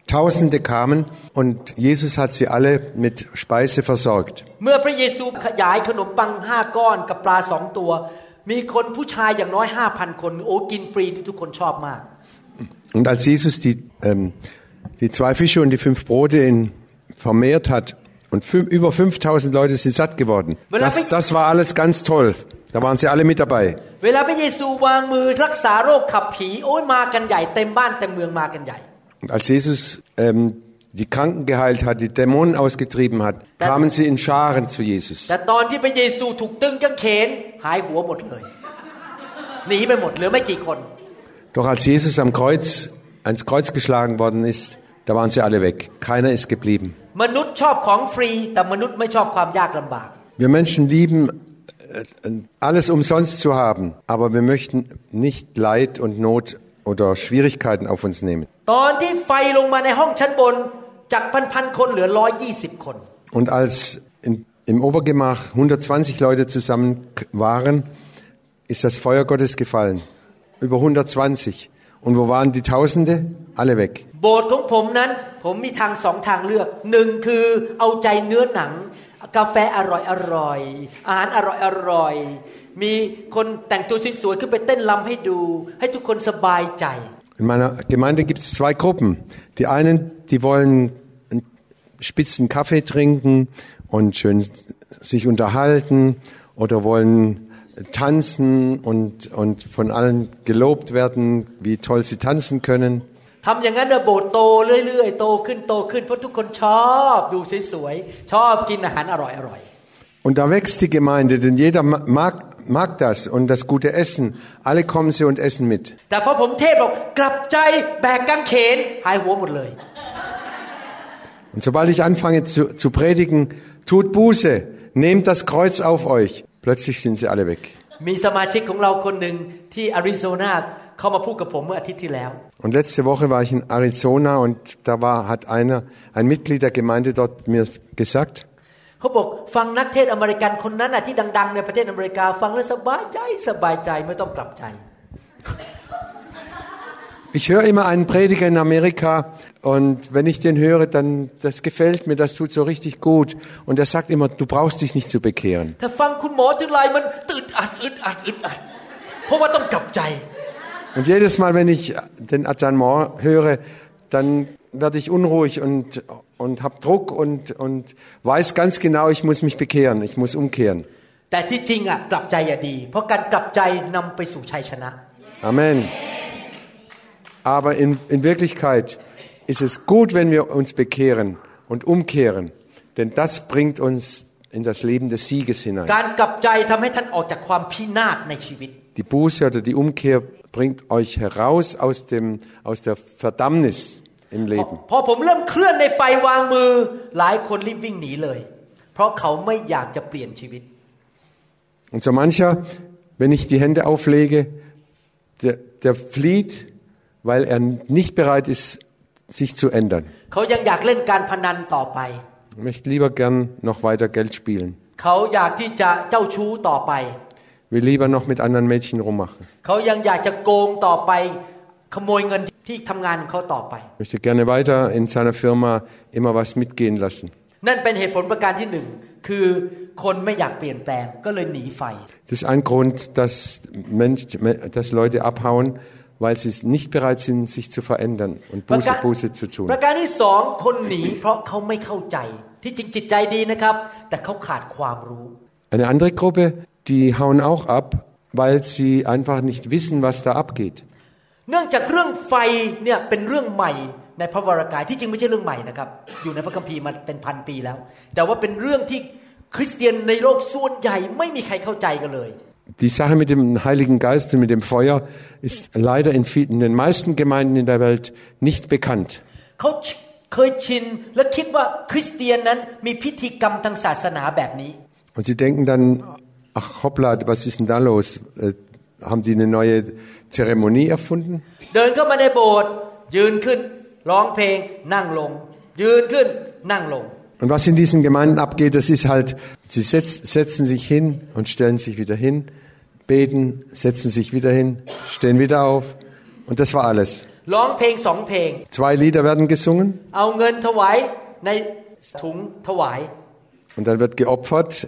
Tausende kamen und Jesus hat sie alle mit Speise versorgt. เมื่อพระเยซูขยายขนมปังห้าก้อนกับปลาสองตัว มีคนผู้ชายอย่างน้อยห้าพันคน โอ้กินฟรีที่ทุกคนชอบมาก Und als Jesus die, ähm, die zwei Fische und die fünf Brote in, vermehrt hat und fün- über 5000 Leute sind satt geworden, das, das war alles ganz toll. Da waren sie alle mit dabei. เวลาพระเยซูวางมือรักษาโรคขับผีโอ้ยมากันใหญ่เต็มบ้านเต็มเมืองมากันใหญ่ Und als Jesus ähm, die Kranken geheilt hat, die Dämonen ausgetrieben hat, kamen sie in Scharen zu Jesus. แต่ตอนที่พระเยซูถูกตึงกางเขนหายหัวหมดเลย หนีไปหมดเหลือไม่กี่คน Doch als Jesus am Kreuz, ans Kreuz geschlagen worden ist, da waren sie alle weg. Keiner ist geblieben. มนุษย์ชอบของฟรี แต่มนุษย์ไม่ชอบความยากลำบาก Wir Menschen lieben äh, alles umsonst zu haben, aber wir möchten nicht Leid und Not oder Schwierigkeiten auf uns nehmen. ตอนที่ไฟลงมาในห้องชั้นบน จากพันพันๆคนเหลือร้อยยี่สิบคน Und als in, im Obergemach 120 Leute zusammen k- waren, ist das Feuer Gottes gefallen. Über 120. Und wo waren die Tausende? Alle weg. โบสถ์ของผมนั้น ผมมีทางสองทางเลือกหนึ่งคือเอาใจเนื้อหนัง กาแฟอร่อยอร่อยอาหารอร่อยอร่อย มีคนแต่งตัวสวยๆขึ้นไปเต้นรำให้ดู ให้ทุกคนสบายใจ In meiner Gemeinde gibt es zwei Gruppen. Die einen, die wollen einen spitzen Kaffee trinken und schön sich unterhalten oder wollen tanzen und, und von allen gelobt werden, wie toll sie tanzen können. ทำอย่างนั้นนะโบสถ์โตเรื่อยๆโตขึ้นโตขึ้นเพราะทุกคนชอบดูสวยๆชอบกินอาหารอร่อย Und da wächst die Gemeinde, denn jeder ma- mag, mag das und das gute Essen. Alle kommen sie und essen mit. <laughs> Und sobald ich anfange zu, zu predigen, tut Buße, nehmt das Kreuz auf euch. Plötzlich sind sie alle weg. Und letzte Woche war ich in Arizona und da war, hat einer, ein Mitglied der Gemeinde dort mir gesagt, เขาบอกฟังนักเทศน์อเมริกันคนนั้นน่ะที่ดัง ๆ <laughs> ในประเทศอเมริกา ฟังแล้วสบายใจสบายใจไม่ต้องกลับใจ ich höre immer einen Prediger in Amerika und wenn ich den höre, dann, das gefällt mir, das tut so richtig gut. Und er sagt immer, du brauchst dich nicht zu bekehren. ถ้าฟังคุณหมอทีไรมันตื่นอัดอึดอัดอึดอัดเพราะว่าต้องกลับใจ Und jedes Mal, wenn ich den Adjanement höre, dann werde ich unruhig und, und habe Druck und, und weiß ganz genau, ich muss mich bekehren, ich muss umkehren. แต่ที่จริงอ่ะกลับใจอย่าดี เพราะการกลับใจนำไปสู่ชัยชนะ Amen. Aber in, in Wirklichkeit ist es gut, wenn wir uns bekehren und umkehren, denn das bringt uns in das Leben des Sieges hinein. การกลับใจทำให้ท่านออกจากความพินาศในชีวิต Die Buße oder die Umkehr bringt euch heraus aus, dem, aus der Verdammnis im Leben. พอผมเริ่มเคลื่อนในไฟวางมือหลายคนรีบวิ่งหนีเลย เพราะเขาไม่อยากจะเปลี่ยนชีวิต Und so mancher, wenn ich die Hände auflege, der, der flieht, weil er nicht bereit ist, sich zu ändern. เขายังอยากเล่นการพนันต่อไป Er möchte lieber gern noch weiter Geld spielen. เขาอยากที่จะเจ้าชู้ต่อไป Will lieber noch mit anderen Mädchen rummachen. เขายังอยากจะโกงต่อไป ขโมยเงินที่ทำงานของเขาต่อไป Möchte gerne weiter in seiner Firma immer was mitgehen lassen. นั่นเป็นเหตุผลประการที่หนึ่งคือคนไม่อยากเปลี่ยนแปลงก็เลยหนีไฟ Das ist ein Grund, dass, Mensch, dass Leute abhauen, weil sie nicht bereit sind, sich zu verändern und ประ Buße, การ Buße zu ป tun. ระการที่สองคนหนีเพราะเขาไม่เข้าใจ ที่จริงจิตใจดีนะครับ แต่เขาขาดความรู้ Eine andere Gruppe, die hauen auch ab, weil sie einfach nicht wissen, was da abgeht. เนื่องจากเรื่องไฟเนี่ยเป็นเรื่องใหม่ในพระวรากายที่จริงไม่ใช่เรื่องใหม่นะครับ อยู่ในพระคัมภีร์มาเป็นพันปีแล้ว แต่ว่าเป็นเรื่องที่คริสเตียนในโลกส่วนใหญ่ไม่มีใครเข้าใจกันเลย Die Sache mit dem Heiligen Geist und mit dem Feuer ist leider in, viel, in den meisten Gemeinden in der Welt nicht bekannt. เขาเคยชินและคิดว่าคริสเตียนนั้นมีพิธีกรรมทางศาสนาแบบนี้ Und sie denken dann, ach hoppla, was ist denn da los? Äh, haben die eine neue Zeremonie erfunden? เดินเข้ามาในโบสถ์ ยืนขึ้น ร้องเพลง นั่งลง ยืนขึ้น นั่งลง Und was in diesen Gemeinden abgeht, das ist halt, sie setz, setzen sich hin und stellen sich wieder hin, beten, setzen sich wieder hin, stehen wieder auf. Und das war alles. ร้องเพลงสองเพลง Zwei Lieder werden gesungen เอาเงินถวายในถุงถวาย und dann wird geopfert.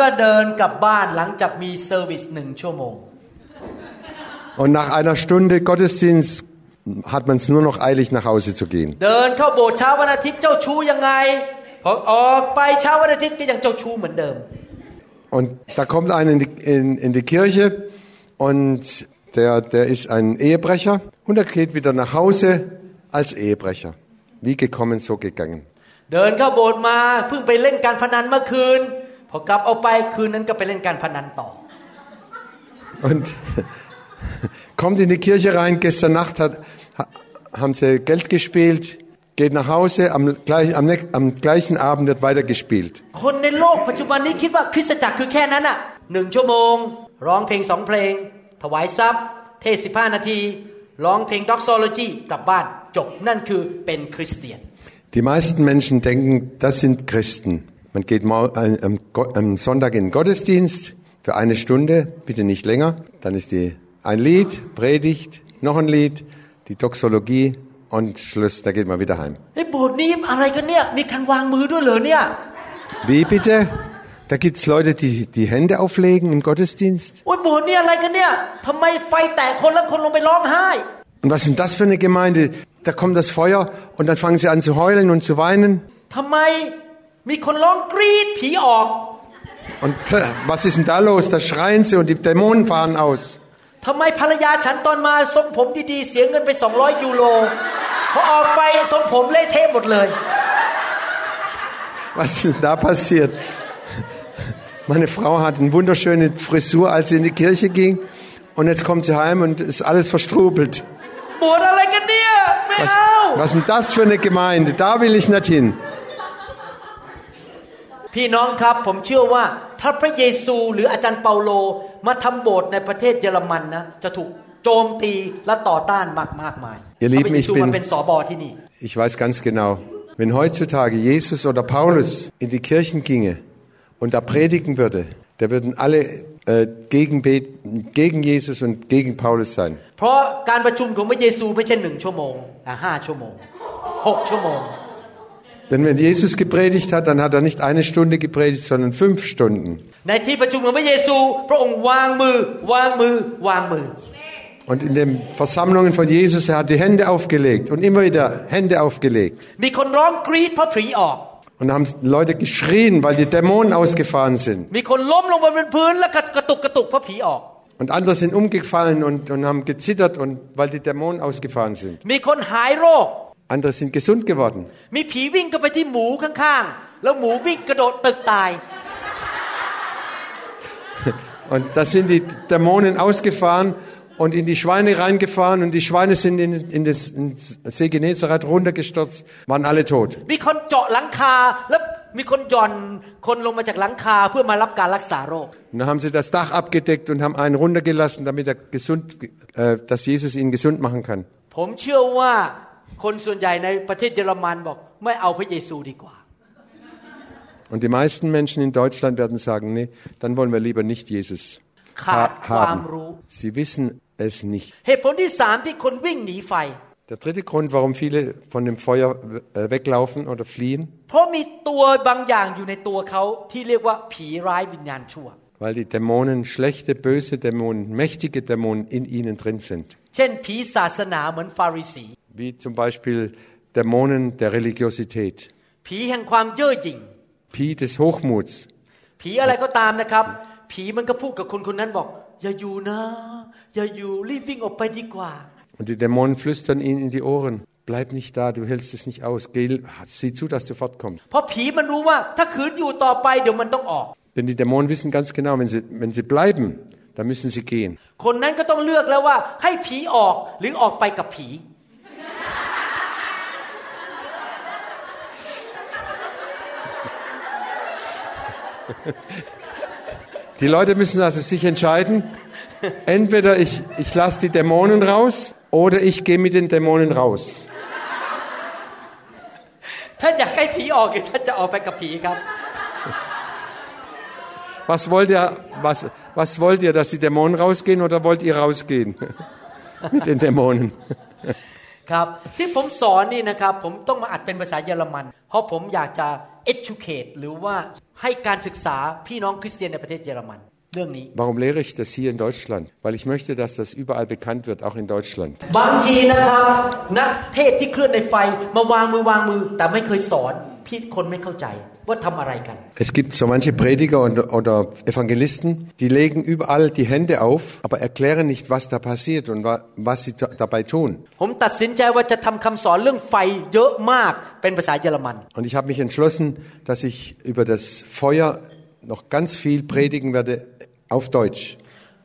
กคนก็เดินกลับบ้านหลังจากมีเซอร์วิสหนึ่งชั่วโมง Und nach einer Stunde Gottesdienst hat man es nur noch eilig, nach Hause zu gehen. เดินเข้าโบสถ์เช้าวันอาทิตย์เจ้าชู้ยังไงพอออกไปเช้าวันอาทิตย์ก็ยังเจ้าชู้เหมือนเดิม Und da kommt einer in die, in, in die Kirche und der, der ist ein Ehebrecher und er geht wieder nach Hause als Ehebrecher. Wie gekommen, so gegangen. เดินเข้าโบสถ์มาเพิ่งไปเล่นการพนันเมื่อคืน พอกลับเอาไปคืนนั้นก็ไปเล่นการพนันต่อ Und <laughs> kommt in die Kirche rein, gestern Nacht hat, ha- haben sie Geld gespielt, geht nach Hause, am, gleich, am, ne- am gleichen Abend wird weiter gespielt. คนในโลกปัจจุบันนี้คิดว่าคริสตจักรคือแค่นั้นอะหนึ่งชั่วโมง ร้องเพลงสองเพลง ถวายทรัพย์ เทศสิบห้านาที ร้องเพลงด็อกโซโลจีกลับบ้านจบนั่นคือเป็นคริสเตียน Die meisten Menschen denken, das sind Christen. Man geht am Sonntag in den Gottesdienst für eine Stunde, bitte nicht länger. Dann ist die ein Lied, Predigt, noch ein Lied, die Doxologie und Schluss, da geht man wieder heim. Wie bitte? Da gibt es Leute, die die Hände auflegen im Gottesdienst. Und was ist das für eine Gemeinde? Da kommt das Feuer und dann fangen sie an zu heulen und zu weinen. Und äh, was ist denn da los? Da schreien sie und die Dämonen fahren aus. Was ist denn da passiert? Meine Frau hat eine wunderschöne Frisur, als sie in die Kirche ging. Und jetzt kommt sie heim und ist alles verstrubelt. Was, was ist denn das für eine Gemeinde? Da will ich nicht hin. พี่น้องครับผมเชื่อว่าถ้าพระเยซูหรืออาจารย์เปาโลมาทำโบสถ์ในประเทศเยอรมันนะจะถูกโจมตีและต่อต้านมากมากมาย Ihr Lieben, พระเยซู ich bin- มาเป็นสอบอที่นี่ Ich weiß ganz genau, wenn heutzutage Jesus oder Paulus in die Kirchen ginge und da predigen würde, da würden alle äh, gegen, Be- gegen Jesus und gegen Paulus sein. เพราะการประชุมของพระเยซูไม่ใช่หนึ่งชั่วโมงแต่ห้าชั่วโมงหกชั่วโมง Denn wenn Jesus gepredigt hat, dann hat er nicht eine Stunde gepredigt, sondern fünf Stunden. Und in den Versammlungen von Jesus, er hat die Hände aufgelegt und immer wieder Hände aufgelegt. Und da haben Leute geschrien, weil die Dämonen ausgefahren sind. Und andere sind umgefallen und, und haben gezittert, und, weil die Dämonen ausgefahren sind. มีคนหายโรค Andere sind gesund geworden. มีผีวิ่งเข้าไปที่หมูข้างๆ แล้วหมูวิ่งกระโดดตึกตาย <laughs> Und da sind die Dämonen ausgefahren und in die Schweine reingefahren und die Schweine sind in, in das in das See Genezareth runtergestürzt, waren alle tot. มีคนเจาะหลังคา แล้วมีคนหย่อนคนลงมาจากหลังคาเพื่อมารับการรักษาโรค Und dann haben sie das Dach abgedeckt und haben einen runtergelassen, damit er gesund, äh, dass Jesus ihn gesund machen kann. ผมเชื่อว่า คนส่วนใหญ่ในประเทศเยอรมันบอก ไม่เอาพระเยซูดีกว่า Und die meisten Menschen in Deutschland werden sagen, nee, dann wollen wir lieber nicht Jesus ขาด ha ความ haben. รู้ Sie wissen es nicht. เหตุผลที่สามที่คนวิ่งหนีไฟ Der dritte Grund, warum viele von dem Feuer äh, weglaufen oder fliehen, เพราะมีตัวบางอย่างอยู่ในตัวเขาที่เรียกว่าผีร้ายวิญญาณชั่ว weil die Dämonen, schlechte, böse Dämonen, mächtige Dämonen in ihnen drin sind. เช่นผีศาสนาเหมือนฟาริสี Wie zum Beispiel Dämonen der Religiosität, ผีแห่งความเย่อหยิ่ง Pi des Hochmuts. ผีอะไรก็ตามนะครับ ผีมันก็พูดกับคนคนนั้นบอก อย่าอยู่นะ อย่าอยู่รีบวิ่งออกไปดีกว่า Und die Dämonen flüstern ihnen in die Ohren. Bleib nicht da, du hältst es nicht aus. Geh, sieh zu, dass du fortkommst. เพราะผีมันรู้ว่าถ้าขืนอยู่ต่อไปเดี๋ยวมันต้องออก Denn die Dämonen wissen ganz genau, wenn sie, wenn sie bleiben, dann müssen sie gehen. คนนั้นก็ต้องเลือกแล้วว่าให้ผีออกหรือออกไปกับผี Die Leute müssen also sich entscheiden. Entweder ich, ich lasse die Dämonen raus oder ich gehe mit den Dämonen raus. Was wollt ihr, was, was wollt ihr, dass die Dämonen rausgehen oder wollt ihr rausgehen? mit den Dämonen. ครับที่ผมสอนนี่นะครับผมต้องมาอัดเป็นภาษาเยอรมัน เพราะผมอยากจะ educate หรือว่าให้การศึกษาพี่น้องคริสเตียนในประเทศเยอรมันเรื่องนี้ Warum lehre ich das hier in Deutschland? Weil ich möchte, dass das überall bekannt wird, auch in Deutschland. บางทีนะครับนักเทศที่เคลื่อนในไฟมาวางมือวางมือแต่ไม่เคยสอน พี่คนไม่เข้าใจว่าทำอะไรกัน Es gibt so manche Prediger und, oder Evangelisten, die legen überall die Hände auf, aber erklären nicht, was da passiert und wa, was sie ta- dabei tun. ผมตัดสินใจว่าจะทำคำสอนเรื่องไฟเยอะมากเป็นภาษาเยอรมัน Und ich habe mich entschlossen, dass ich über das Feuer noch ganz viel predigen werde auf Deutsch.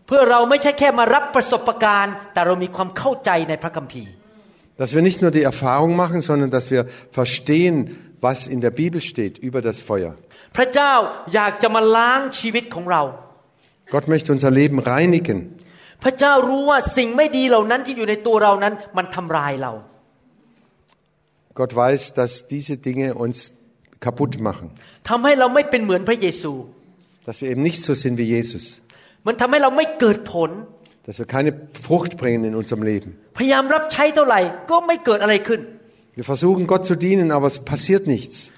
เพื่อเราไม่ใช่แค่มารับประสบการณ์ แต่เรามีความเข้าใจในพระคัมภีร์ Dass wir nicht nur die Erfahrung machen, sondern dass wir verstehen, was in der Bibel steht über das Feuer. พระเจ้าอยากจะมาล้างชีวิตของเรา Gott möchte unser Leben reinigen. พระเจ้ารู้ว่าสิ่งไม่ดีเหล่านั้นที่อยู่ในตัวเรานั้นมันทำลายเรา Gott weiß, dass diese Dinge uns kaputt machen. ทำให้เราไม่เป็นเหมือนพระเยซู Dass wir eben nicht so sind wie Jesus. มันทำให้เราไม่เกิดผล dass wir keine Frucht bringen in unserem Leben. Wir versuchen Gott zu dienen, aber es passiert nichts.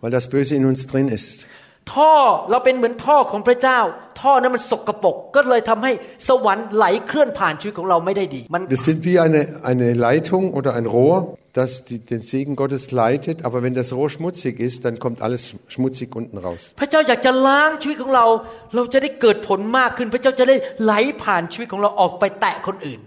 Weil das Böse in uns drin ist. ท่อเราเป็นเหมือนท่อของพระเจ้า ท่อนั้นมันสกปรกก็เลยทำให้สวรรค์ไหลเคลื่อนผ่านชีวิตของเราไม่ได้ดีมัน Wir sind wie eine, eine Leitung oder ein Rohr, das die, den Segen Gottes leitet, aber wenn das Rohr schmutzig ist, dann kommt alles schmutzig unten raus. พระเจ้าอยากจะล้างชีวิตของเรา เราจะได้เกิดผลมากขึ้น พระเจ้าจะได้ไหลผ่านชีวิตของเราออกไปแตะคนอื่น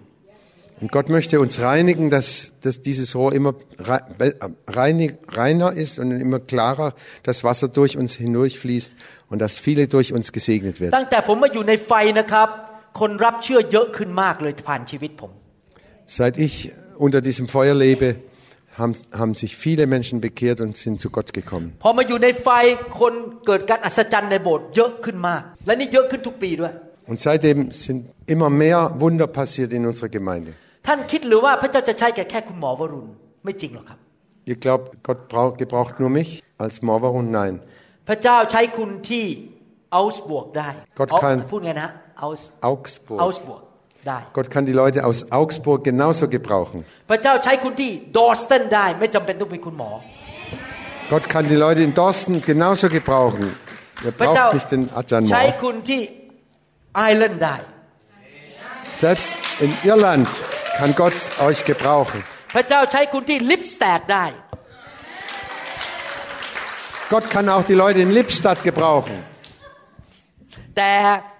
Und Gott möchte uns reinigen, dass, dass dieses Rohr immer rei- be- reinig, reiner ist und immer klarer das Wasser durch uns hindurchfließt und dass viele durch uns gesegnet werden. ตั้งแต่ผมมาอยู่ในไฟนะครับ คนรับเชื่อเยอะขึ้นมากเลยผ่านชีวิตผม Seit ich unter diesem Feuer lebe, haben, haben sich viele Menschen bekehrt und sind zu Gott gekommen. พอมาอยู่ในไฟคนเกิดการอัศจรรย์ในโบสถ์เยอะขึ้นมาก และนี่เยอะขึ้นทุกปีด้วย Und seitdem sind immer mehr Wunder passiert in unserer Gemeinde. ท่านคิดหรือว่าพระเจ้าจะใช้แค่แค่คุณหมอวรุณไม่จริงหรอกครับ Ihr glaubt, Gott braucht, gebraucht nur mich als Morvarun? Nein. พระเจ้าใช้คุณที่เอาส์บวกได้ Gott เอา kann พูดไงนะเอาส์ Augsburg. เอาส์บวกได้ Gott kann die Leute aus Augsburg genauso gebrauchen. พระเจ้าใช้คุณที่ดอร์สตันได้ ไม่จำเป็นต้องเป็นคุณหมอ Gott kann die Leute in Dorsten genauso gebrauchen. Ihr พระเจ้า braucht nicht den Adjan ใช้ Moore. Selbst in Irland kann Gott euch gebrauchen. พระเจ้าใช้คุณที่ลิปสแตดได้ Gott kann auch die Leute in Lippstadt gebrauchen. แต่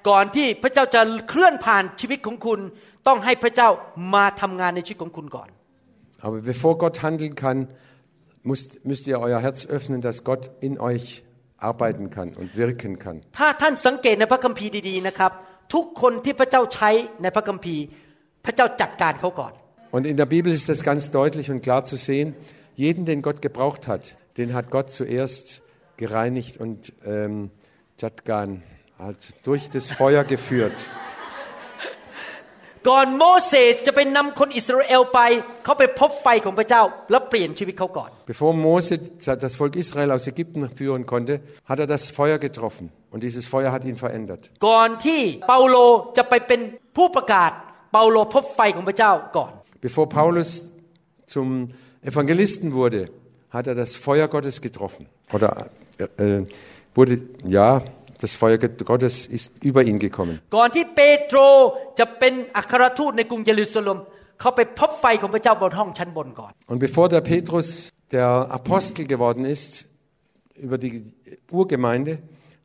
ก่อนที่พระเจ้าจะเคลื่อนผ่านชีวิตของคุณ ต้องให้พระเจ้ามาทำงานในชีวิตของคุณก่อน Aber bevor Gott handeln kann, müsst, müsst ihr euer Herz öffnen, dass Gott in euch arbeiten kann und wirken kann. ถ้าท่านสังเกตในพระคัมภีร์ดีๆนะครับ ทุกคนที่พระเจ้าใช้ในพระคัมภีร์ พระเจ้าจัดการเขาก่อน Und in der Bibel ist das ganz deutlich und klar zu sehen. Jeden, den Gott gebraucht hat, den hat Gott zuerst gereinigt und ähm, Jatgan hat durch das Feuer geführt. ก่อนโมเสสจะไปนำคนอิสราเอลไป เขาไปพบไฟของพระเจ้า แล้วเปลี่ยนชีวิตเขาก่อน Bevor Mose das Volk Israel aus Ägypten führen konnte, hat er das Feuer getroffen. Und dieses Feuer hat ihn verändert. ก่อนที่เปาโลจะไปเป็นผู้ประกาศ เปาโลพบไฟของพระเจ้าก่อน Bevor Paulus zum Evangelisten wurde, hat er das Feuer Gottes getroffen oder äh, wurde, ja, das Feuer Gottes ist über ihn gekommen. ก่อนที่เปโตรจะเป็นอัครทูตในกรุงเยรูซาเล็มเขาไปพบไฟของพระเจ้าบนห้องชั้นบนก่อน Und bevor der Petrus der Apostel geworden ist, über die Urgemeinde,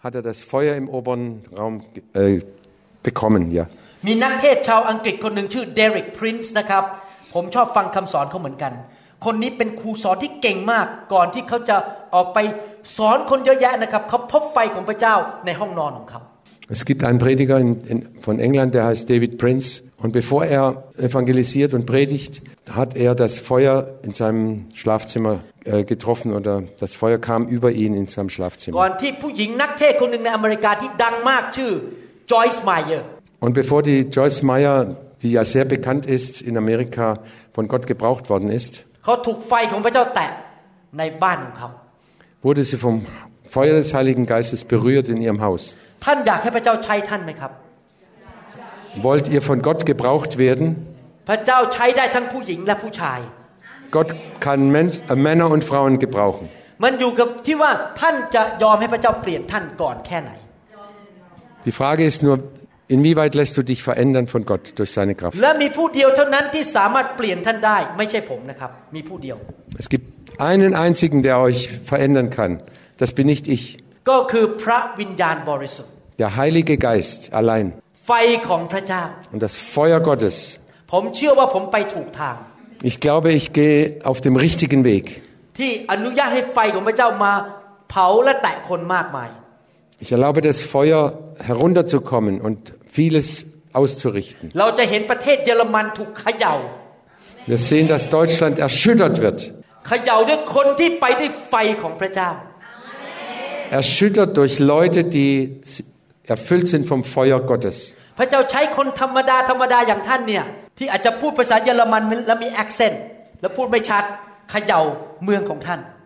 hat er das Feuer im oberen Raum äh, bekommen, ja. มีนักเทศน์ชาวอังกฤษคนหนึ่งชื่อเดริกพรินซ์นะครับ ผมชอบฟังคำสอนเขาเหมือนกัน คนนี้เป็นครูสอนที่เก่งมาก ก่อนที่เขาจะออกไปสอนคนเยอะแยะนะครับ เขาพบไฟของพระเจ้าในห้องนอนของเขา Es gibt einen Prediger in, in, von England, der heißt David Prince. Und bevor er evangelisiert und predigt, hat er das Feuer in seinem Schlafzimmer äh, getroffen oder das Feuer kam über ihn in seinem ก่อ Schlafzimmer. นที่ผู้หญิงนักเทศน์คนหนึ่งในอเมริกาที่ดังมากชื่อจอยส์ไมเออร์ Und bevor die Joyce Meyer, die ja sehr bekannt ist in Amerika, von Gott gebraucht worden ist, เขาถูกไฟของพระเจ้าแตะในบ้านของเขา wurde sie vom Feuer des Heiligen Geistes berührt in ihrem Haus. ท่านอยากให้พระเจ้าใช้ท่านไหมครับ Wollt ihr von Gott gebraucht werden? พระเจ้าใช้ได้ทั้งผู้หญิงและผู้ชาย Gott kann Men äh, Männer und Frauen gebrauchen. มันอยู่กับที่ว่าท่านจะยอมให้พระเจ้าเปลี่ยนท่านก่อนแค่ไหน Die Frage ist nur, Inwieweit lässt du dich verändern von Gott durch seine Kraft? Es gibt einen einzigen, der euch verändern kann. Das bin nicht ich. Der Heilige Geist allein. Und das Feuer Gottes. Ich glaube, ich gehe auf dem richtigen Weg. Ich erlaube, das Feuer herunterzukommen und vieles auszurichten. Wir sehen, dass Deutschland erschüttert wird. Erschüttert durch Leute, die erfüllt sind vom Feuer Gottes.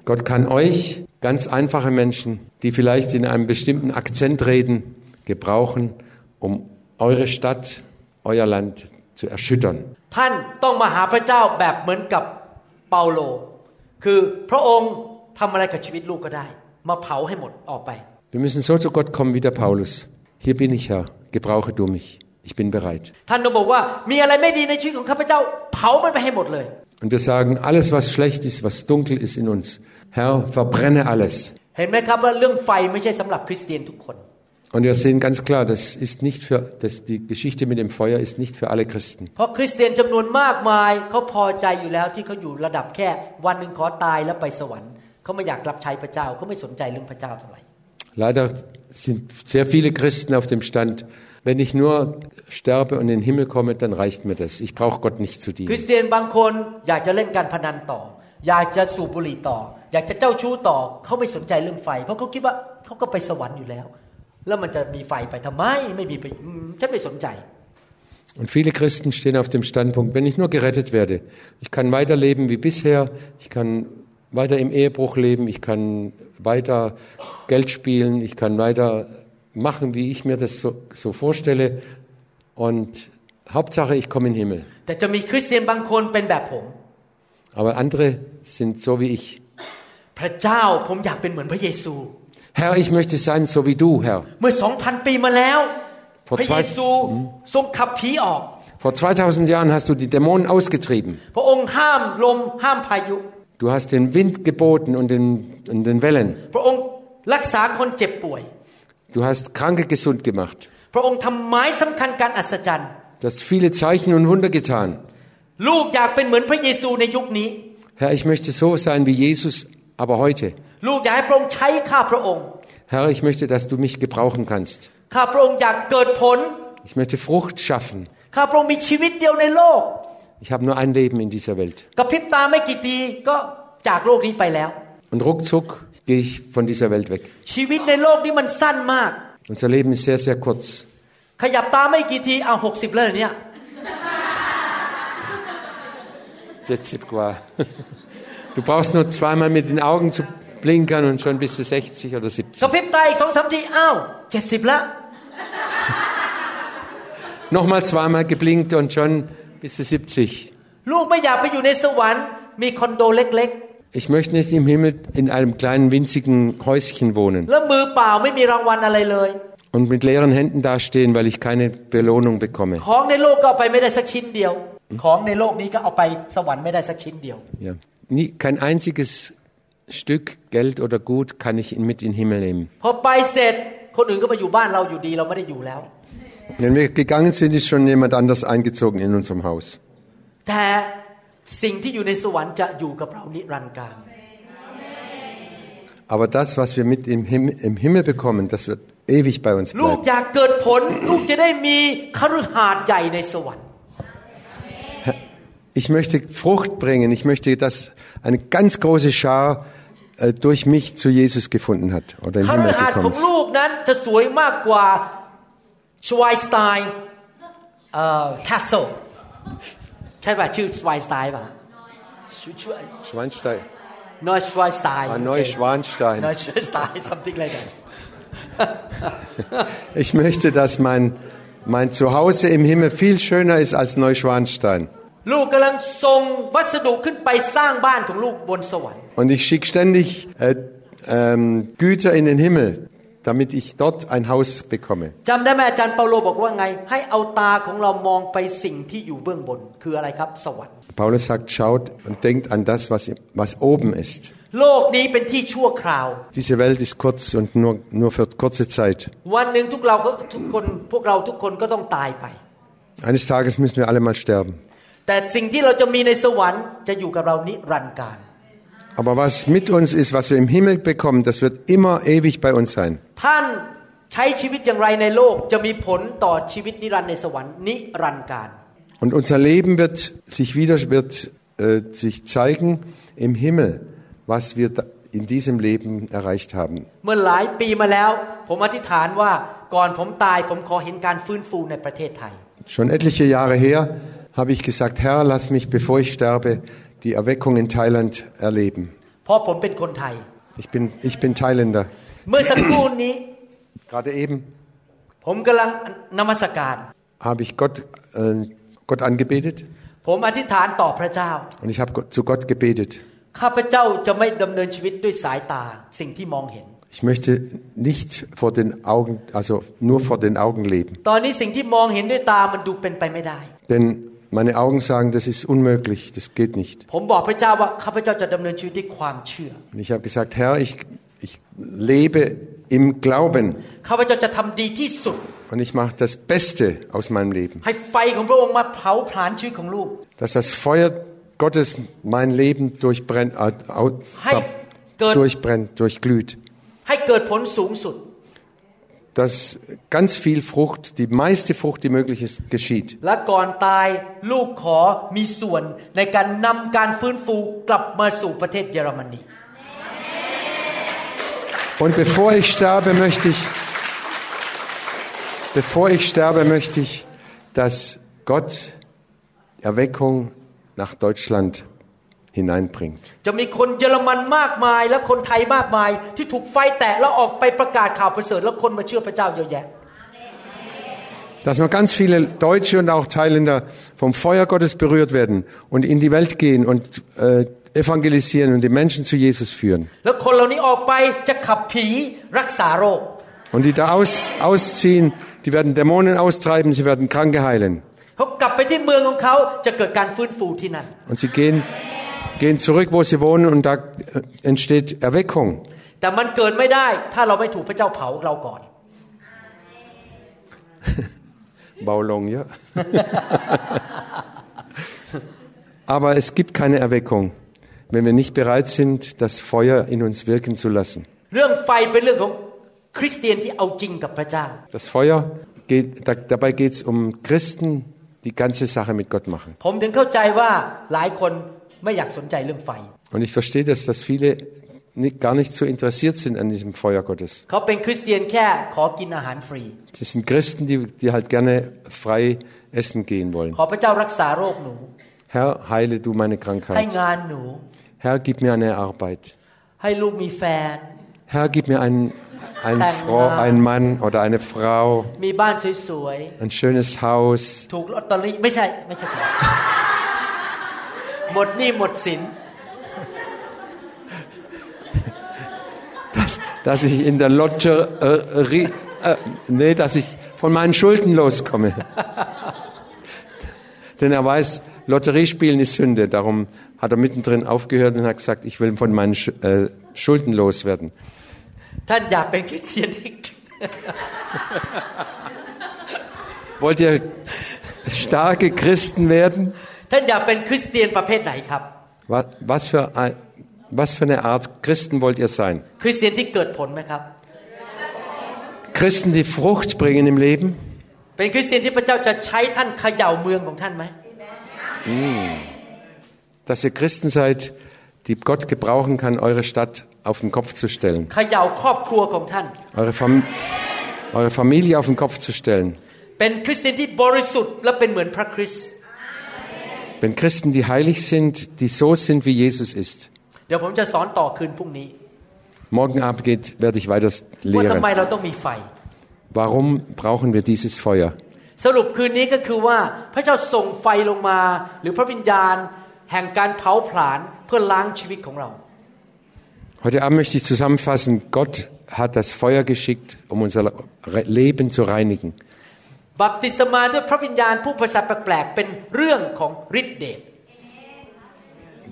Gott kann euch, ganz einfache Menschen, die vielleicht in einem bestimmten Akzent reden, gebrauchen, um eure Stadt, euer Land zu erschüttern. ท่านต้องมาหาพระเจ้าแบบเหมือนกับเปาโล คือพระองค์ทำอะไรกับชีวิตลูกก็ได้ มาเผาให้หมดออกไป Wir müssen so zu Gott kommen wie der Paulus. Hier bin ich, Herr, gebrauche du mich. Ich bin bereit. ท่านต้องบอกว่ามีอะไรไม่ดีในชีวิตของข้าพเจ้า เผามันไปให้หมดเลย Und wir sagen, alles, was schlecht ist, was dunkel ist in uns, Herr, verbrenne alles. เห็นไหมครับว่าเรื่องไฟไม่ใช่สำหรับคริสเตียนทุกคน Und wir sehen ganz klar, das ist nicht für, das, die Geschichte mit dem Feuer ist nicht für alle Christen. เพราะคริสเตียนจำนวนมากมายเขาพอใจอยู่แล้วที่เขาอยู่ระดับแค่ วันหนึ่งขอตายแล้วไปสวรรค์เขาไม่อยากรับใช้พระเจ้าเขาไม่สนใจเรื่องพระเจ้าเท่าไหร่ Leider sind sehr viele Christen auf dem Stand, wenn ich nur sterbe und in den Himmel komme, dann reicht mir das. Ich brauche Gott nicht zu คริ dienen. สเตียนบางคนอยากจะเล่นการพนันต่อ อยากจะสูบบุหรี่ต่อ อยากจะเจ้าชู้ต่อเขาไม่สนใจเรื่องไฟ เพราะเขาคิดว่าเขาก็ไปสวรรค์อยู่แล้ว แล้วมันจะมีไฟไปทำไมไม่มีไปอืมฉันไม่สนใจ Und viele Christen stehen auf dem Standpunkt, wenn ich nur gerettet werde, ich kann weiterleben wie bisher, ich kann weiter im Ehebruch leben, ich kann weiter Geld spielen, ich kann weiter machen, wie ich mir das so, so vorstelle. Und Hauptsache, ich komme in den Himmel. แต่จะมีคริสเตียนบางคนเป็นแบบผม Aber andere sind so wie ich. พระเจ้าผมอยากเป็นเหมือนพระเยซู Herr, ich möchte sein so wie du, Herr. เมื่อสองพันปีมาแล้ว พอ พระ zwei- เยซูทรงขับผีออก Vor 2000 Jahren hast du die Dämonen ausgetrieben. พระองค์ห้ามลมห้ามพายุ Du hast den Wind geboten und den, und den Wellen. พระองค์รักษาคนเจ็บป่วย Du hast Kranke gesund gemacht. พระองค์ทำไม้สำคัญการอัศจรรย์ Du hast viele Zeichen und Wunder getan. ลูกอยากเป็นเหมือนพระเยซูในยุคนี้ Herr, ich möchte so sein wie Jesus, aber heute. ลูกอยากให้พระองค์ใช้ข้าพระองค์ Herr, ich möchte, dass du mich gebrauchen kannst. ข้าพระองค์อยากเกิดผล Ich möchte Frucht schaffen. ข้าพระองค์มีชีวิตเดียวในโลก Ich habe nur ein Leben in dieser Welt. กระพริบตาไม่กี่ทีก็จากโลกนี้ไปแล้ว Und ruckzuck gehe ich von dieser Welt weg. ชีวิตในโลกนี้มันสั้นมาก Unser Leben ist sehr, sehr kurz. ขยับตาไม่กี่ทีเอาหกสิบเลยเนี่ย Jetzt qua. Du brauchst nur zweimal mit den Augen zu blinkern und schon bist du 60 oder 70. กระพริบตาอีกสองสามทีอ้าวเจ็ดสิบละ Nochmal zweimal geblinkt und schon bist du 70. ลูกไม่อยากไปอยู่ในสวรรค์ มีคอนโดเล็ก Ich möchte nicht im Himmel in einem kleinen winzigen Häuschen wohnen แล้วมือเปล่าไม่มีรางวัลอะไรเลย und mit leeren Händen dastehen, weil ich keine Belohnung bekomme. ของในโลกก็เอาไปไม่ได้สักชิ้นเดียว ของในโลกนี้ก็เอาไปสวรรค์ไม่ได้สักชิ้นเดียว Ja. Nie, kein einziges Stück Geld oder Gut kann ich mit in den Himmel nehmen. พอไปเสร็จคนอื่นก็มาอยู่บ้านเราอยู่ดีเราไม่ได้อยู่แล้ว Wenn wir gegangen sind, ist schon jemand anders eingezogen in unserem Haus. แต่สิ่งที่อยู่ในสวรรค์จะอยู่กับเรานิรันดร์การ Aber das, was wir mit im Himmel, im Himmel bekommen, das wird ewig bei uns ลูก bleiben. อยากเกิดผล ลูกจะได้มีคฤหาสน์ใหญ่ในสวรรค์ Ich möchte Frucht bringen. Ich möchte, dass eine ganz große Schar äh, durch mich zu Jesus gefunden hat oder im คฤ Himmel หาสน์ของ gekommen ist. ลูกนั้นจะสวยมากกว่าชวายสไตน์เอ่อแคสเซิลใช่ป่ะชื่อชวายสไตน์ป่ะชื่อชื่อ Schweinstein. นอยชวายสไตน์ Ah, Neuschwanstein. นอยชวายสไตน<laughs> ์ something like that Ich möchte, dass mein, mein Zuhause im Himmel viel schöner ist als Neuschwanstein. Und ich schicke ständig äh, ähm, Güter in den Himmel, damit ich dort ein Haus bekomme. Paulus sagt, schaut und denkt an das, was, was oben ist. Diese Welt ist kurz und nur, nur für kurze Zeit. Eines Tages müssen wir alle mal sterben. แต่สิ่งที่เราจะมีในสวรรค์จะอยู่กับเรานิรันดร์การ Aber was mit uns ist, was wir im Himmel bekommen, das wird immer ewig bei uns sein. ท่านใช้ชีวิตอย่างไรในโลกจะมีผลต่อชีวิตนิรันดร์ในสวรรค์นิรันดร์การ Und unser Leben wird sich wieder wird, äh, sich zeigen im Himmel, was wir da in diesem Leben erreicht haben. เมื่อหลายปีมาแล้ว ผมอธิษฐานว่าก่อนผมตายผมขอเห็นการฟื้นฟูในประเทศไทย Schon etliche Jahre her habe ich gesagt, Herr, lass mich, bevor ich sterbe, die Erweckung in Thailand erleben. เพราะผมเป็นคนไทย Ich bin, ich bin Thailänder. <clears throat> เมื่อสักครู่นี้ Gerade eben ผมกำลังนมัสการ habe ich Gott, äh, Gott angebetet ผมอธิษฐานต่อพระเจ้า und ich habe Gott- zu Gott gebetet. ข้าพเจ้าจะไม่ดำเนินชีวิตด้วยสายตาสิ่งที่มองเห็น Ich möchte nicht vor den Augen, also nur vor den Augen leben. ตอนนี้สิ่งที่มองเห็นด้วยตามันดูเป็นไปไม่ได้ Denn meine Augen sagen, das ist unmöglich, das geht nicht. Und ich habe gesagt, Herr, ich, ich lebe im Glauben. Und ich mache das Beste aus meinem Leben. Dass das Feuer Gottes mein Leben durchbrennt, äh, durchbrennt, durchglüht dass ganz viel Frucht, die meiste Frucht, die möglich ist, geschieht. Und bevor ich sterbe, möchte ich, bevor ich sterbe, möchte ich, dass Gott Erweckung nach Deutschland hineinbringt. จะมีคนเยอรมันมากมาย และคนไทยมากมาย ที่ถูกไฟแตะแล้วออกไปประกาศข่าวประเสริฐแล้วคนมาเชื่อพระเจ้าเยอะแยะ Dass noch ganz viele Deutsche und auch Thailänder vom Feuer Gottes berührt werden und in die Welt gehen und äh, evangelisieren und die Menschen zu Jesus führen. แล้วคนเหล่านี้ออกไปจะขับผีรักษาโรค Und die da aus, ausziehen, die werden Dämonen austreiben, sie werden Kranke heilen. เขากลับไปที่เมืองของเขาจะเกิดการฟื้นฟูที่นั่น Und sie gehen, gehen zurück, wo sie wohnen und da äh, entsteht Erweckung. แต่มันเกิดไม่ได้ ถ้าเราไม่ถูกพระเจ้าเผาเราก่อน Baulong, ja. <laughs> <laughs> Aber es gibt keine Erweckung, wenn wir nicht bereit sind, das Feuer in uns wirken zu lassen. เรื่องไฟเป็นเรื่องของคริสเตียนที่เอาจริงกับพระเจ้า Das Feuer geht, da, dabei geht es um Christen, die ganze Sache mit Gott machen. ผมถึงเข้าใจว่าหลายคน und ich verstehe das, dass viele nicht, gar nicht so interessiert sind an diesem Feuer Gottes. Sie sind Christen, die, die halt gerne frei essen gehen wollen. Herr, heile du meine Krankheit. Herr, gib mir eine Arbeit. Herr, gib mir einen, einen, Frau, einen Mann oder eine Frau. Ein schönes Haus. หมดหนี้หมดสิน dass ich in der Lotterie, äh, nee, dass ich von meinen Schulden loskomme. Denn er weiß, Lotteriespielen ist Sünde. Darum hat er mittendrin aufgehört und hat gesagt, ich will von meinen Sch äh, Schulden loswerden. ท่านอยากเป็นคริสเตียนที่ Wollt ihr starke Christen werden? ท่านอยากเป็นคริสเตียนประเภทไหนครับ Was, was, für ein, was für eine Art Christen wollt ihr sein? คริสเตียนที่เกิดผลไหมครับ Christen, die Frucht bringen im Leben? เป็นคริสเตียนที่พระเจ้าจะใช้ท่านเขย่าเมืองของท่านไหม Dass ihr Christen seid, die Gott gebrauchen kann, eure Stadt auf den Kopf zu stellen, เขย่าครอบครัวของท่าน eure, Fam eure Familie auf den Kopf zu stellen. Wenn Christen, die heilig sind, die so sind, wie Jesus ist. เดี๋ยวผมจะสอนต่อคืนพรุ่งนี้ Morgen Abend geht, werde ich weiter ว่าทำไม lehren. เราต้องมีไฟ Warum brauchen wir dieses Feuer? สรุปคืนนี้ก็คือว่าพระเจ้าส่งไฟลงมา หรือพระวิญญาณ แห่งการเผาผลาญเพื่อล้างชีวิตของเรา Heute Abend möchte ich zusammenfassen, Gott hat das Feuer geschickt, um unser Re- Leben zu reinigen. บัพติศมาด้วยพระวิญญาณผู้ภาษาแปลกๆเป็นเรื่องของฤทธิเดช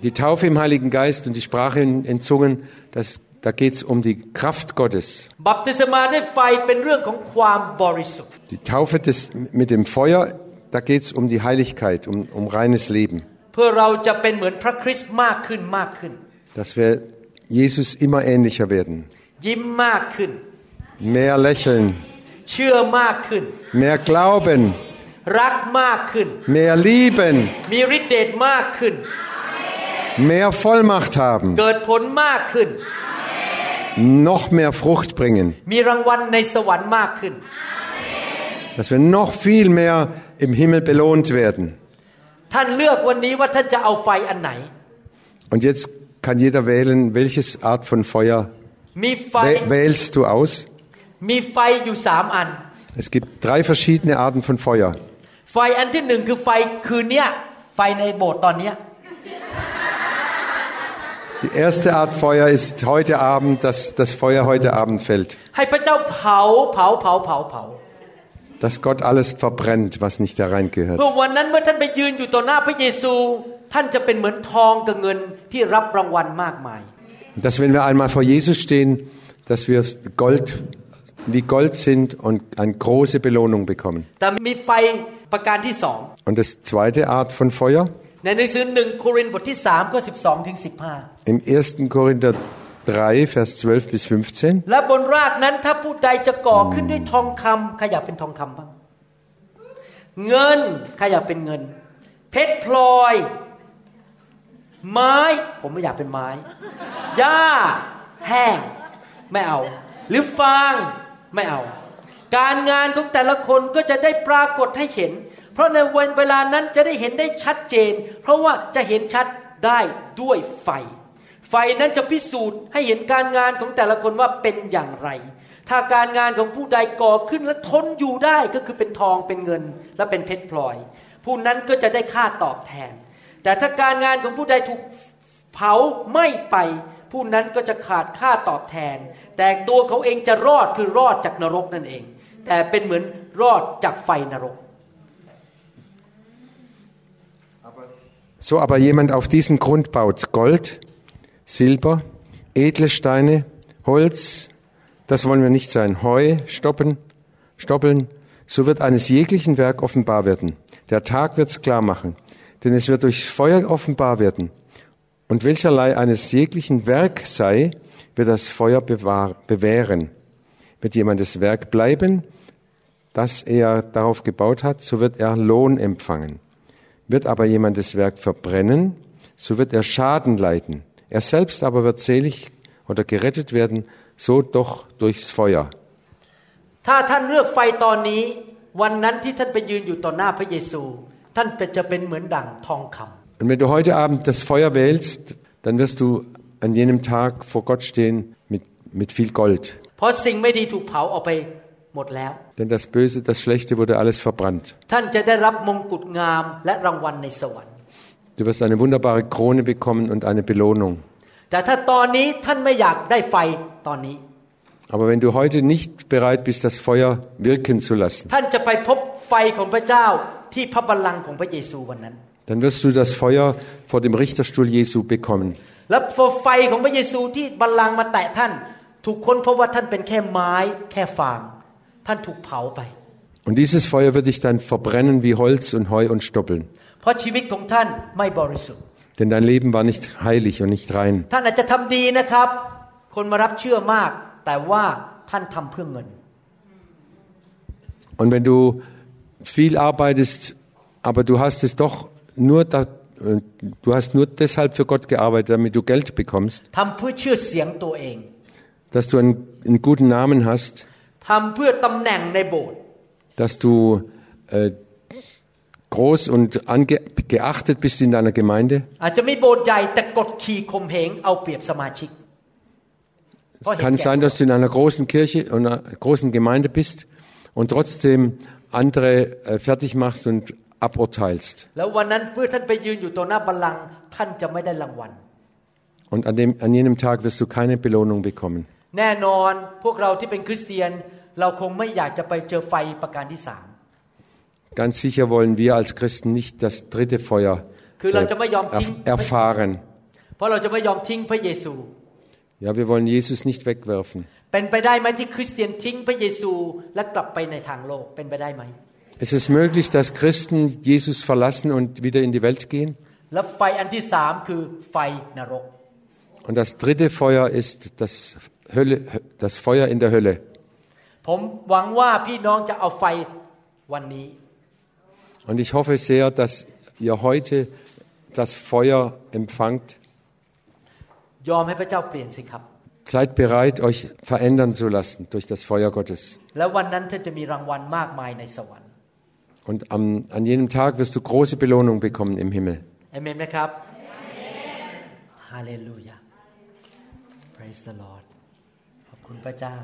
Die Taufe im Heiligen Geist und die Sprache in, in Zungen, das, da geht es um die Kraft Gottes. บัพติศมาด้วยไฟเป็นเรื่องของความบริสุทธิ์ Die Taufe des, mit dem Feuer, da geht es um die Heiligkeit, um, um reines Leben. เพื่อเราจะเป็นเหมือนพระคริสต์มากขึ้นมากขึ้น Dass wir Jesus immer ähnlicher werden. ยิ้มมากขึ้น Mehr lächeln, เชื่อมากขึ้น mehr glauben, รักมากขึ้น mehr lieben, มีฤทธิเดชมากขึ้น mehr Vollmacht haben, เกิดผลมากขึ้น noch mehr Frucht bringen. มีรางวัลในสวรรค์มากขึ้น Dass wir noch viel mehr im Himmel belohnt werden. ท่านเลือกวันนี้ว่าท่านจะเอาไฟอันไหน Und jetzt kann jeder wählen, welches Art von Feuer มีไฟ wäh- wählst du aus. มีไฟอยู่สามอัน Es gibt drei verschiedene Arten von Feuer. ไฟอันที่หนึ่งคือไฟคืนเนี้ยไฟในโบสถ์ตอนเนี้ย Die erste Art Feuer ist heute Abend, dass das Feuer heute Abend fällt. ให้พระเจ้าเผาเผาเผาเผาเผา Dass Gott alles verbrennt, was nicht da reingehört. เพื่อวันนั้นเมื่อท่านไปยืนอยู่ต่อหน้าพระเยซู ท่านจะเป็นเหมือนทองกับเงินที่รับรางวัลมากมาย Und dass wenn wir einmal vor Jesus stehen, dass wir Gold, wie Gold sind und eine große Belohnung bekommen. แต่มีไฟประการที่สอง Und das zweite Art von Feuer, ในหนังสือหนึ่งโครินธ์บทที่3ข้อ12ถึง15 im 1. Korinther 3, Vers 12 bis 15. และบนรากนั้นถ้าผู้ใดจะก่อขึ้นด้วยทองคำใครอยากเป็นทองคำบ้าง เงินใครอยากเป็นเงิน เพชรพลอย ไม้ ผมไม่อยากเป็นไม้หญ้าแห้งไม่เอา หรือฟาง ไม่เอา การงานของแต่ละคนก็จะได้ปรากฏให้เห็น เพราะในวันเวลานั้นจะได้เห็นได้ชัดเจน เพราะว่าจะเห็นชัดได้ด้วยไฟ ไฟนั้นจะพิสูจน์ให้เห็นการงานของแต่ละคนว่าเป็นอย่างไร ถ้าการงานของผู้ใดก่อขึ้นและทนอยู่ได้ก็คือเป็นทองเป็นเงิน และเป็นเพชรพลอย ผู้นั้นก็จะได้ค่าตอบแทน แต่ถ้าการงานของผู้ใดถูกเผาไหม้ไป ผู้นั้นก็จะขาดค่าตอบแทน แต่ตัวเขาเองจะรอดคือรอดจากนรกนั่นเอง แต่เป็นเหมือนรอดจากไฟนรก So aber jemand auf diesen Grund baut Gold, Silber, edle Steine, Holz, das wollen wir nicht sein, Heu, Stoppen, Stoppeln, so wird eines jeglichen Werk offenbar werden. Der Tag wird's klar machen, denn es wird durch Feuer offenbar werden. Und welcherlei eines jeglichen Werk sei, wird das Feuer bewahr, bewähren. Wird jemandes Werk bleiben, das er darauf gebaut hat, so wird er Lohn empfangen. Wird aber jemand das Werk verbrennen, so wird er Schaden leiden. Er selbst aber wird selig oder gerettet werden, so doch durchs Feuer. ถ้าท่านเลือกไฟตอนนี้ วันนั้นที่ท่านไปยืนอยู่ต่อหน้าพระเยซู ท่านจะเป็นเหมือนดั่งทองคำ und wenn du heute Abend das Feuer wählst, dann wirst du an jenem Tag vor Gott stehen mit, mit viel Gold. Denn das Böse, das Schlechte wurde alles verbrannt. Du wirst eine wunderbare Krone bekommen und eine Belohnung. Aber wenn du heute nicht bereit bist, das Feuer wirken zu lassen, dann wirst du das Feuer vor dem Richterstuhl Jesu bekommen. Und dieses Feuer wird dich dann verbrennen wie Holz und Heu und Stoppeln. Denn dein Leben war nicht heilig und nicht rein. Und wenn du viel arbeitest, aber du hast es doch nur da, äh, du hast nur deshalb für Gott gearbeitet, damit du Geld bekommst. Dass du einen, einen guten Namen hast. Dass du äh, groß und ange, geachtet bist in deiner Gemeinde. Es kann sein, dass du in einer großen Kirche und einer großen Gemeinde bist und trotzdem andere äh, fertig machst und aburteilst. แล้ววันนั้นเพื่อท่านไปยืนอยู่ต่อหน้าบัลลังก์ท่านจะไม่ได้รางวัล Und an, dem, an jenem Tag wirst du keine Belohnung bekommen. แน่นอนพวกเราที่เป็นคริสเตียน เราคงไม่อยากจะไปเจอไฟประการที่สาม Ganz sicher wollen wir als Christen nicht das dritte Feuer คือเราจะไม่ยอม äh, ทิ้ง erf erfahren. เพราะเราจะไม่ยอมทิ้งพระเยซู Ja, wir wollen Jesus nicht wegwerfen. เป็นไปได้ไหมที่คริสเตียนทิ้งพระเยซูและกลับไปในทางโลกเป็นไปได้ไหม Es ist möglich, dass Christen Jesus verlassen und wieder in die Welt gehen. และไฟอันที่สามคือไฟนรก Und das dritte Feuer ist das, Hölle, das Feuer in der Hölle. ผมหวังว่าพี่น้องจะเอาไฟวันนี้ Und ich hoffe sehr, dass ihr heute das Feuer empfangt. ยอมให้พระเจ้าเปลี่ยนสิครับ Seid bereit, euch verändern zu lassen durch das Feuer Gottes. แล้ววันนั้นท่านจะมีรางวัลมากมายในสวรรค์ ค์ Und am, an jenem Tag wirst du große Belohnung bekommen im Himmel. เอเมนไหมครับฮาเลลูยา praise the Lord ขอบคุณพระเจ้า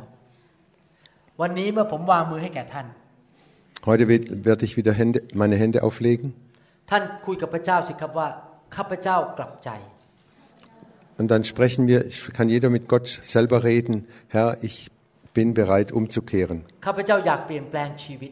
วันนี้เมื่อผมวางมือให้แก่ท่าน Heute wird- werde ich wieder Hände, meine Hände auflegen ท่านคุยกับพระเจ้าสิครับว่าข้าพเจ้ากลับใจ und dann sprechen wir, ich kann jeder mit Gott selber reden, Herr, ich bin bereit umzukehren. ข้าพเจ้าอยากเปลี่ยนแปลงชีวิต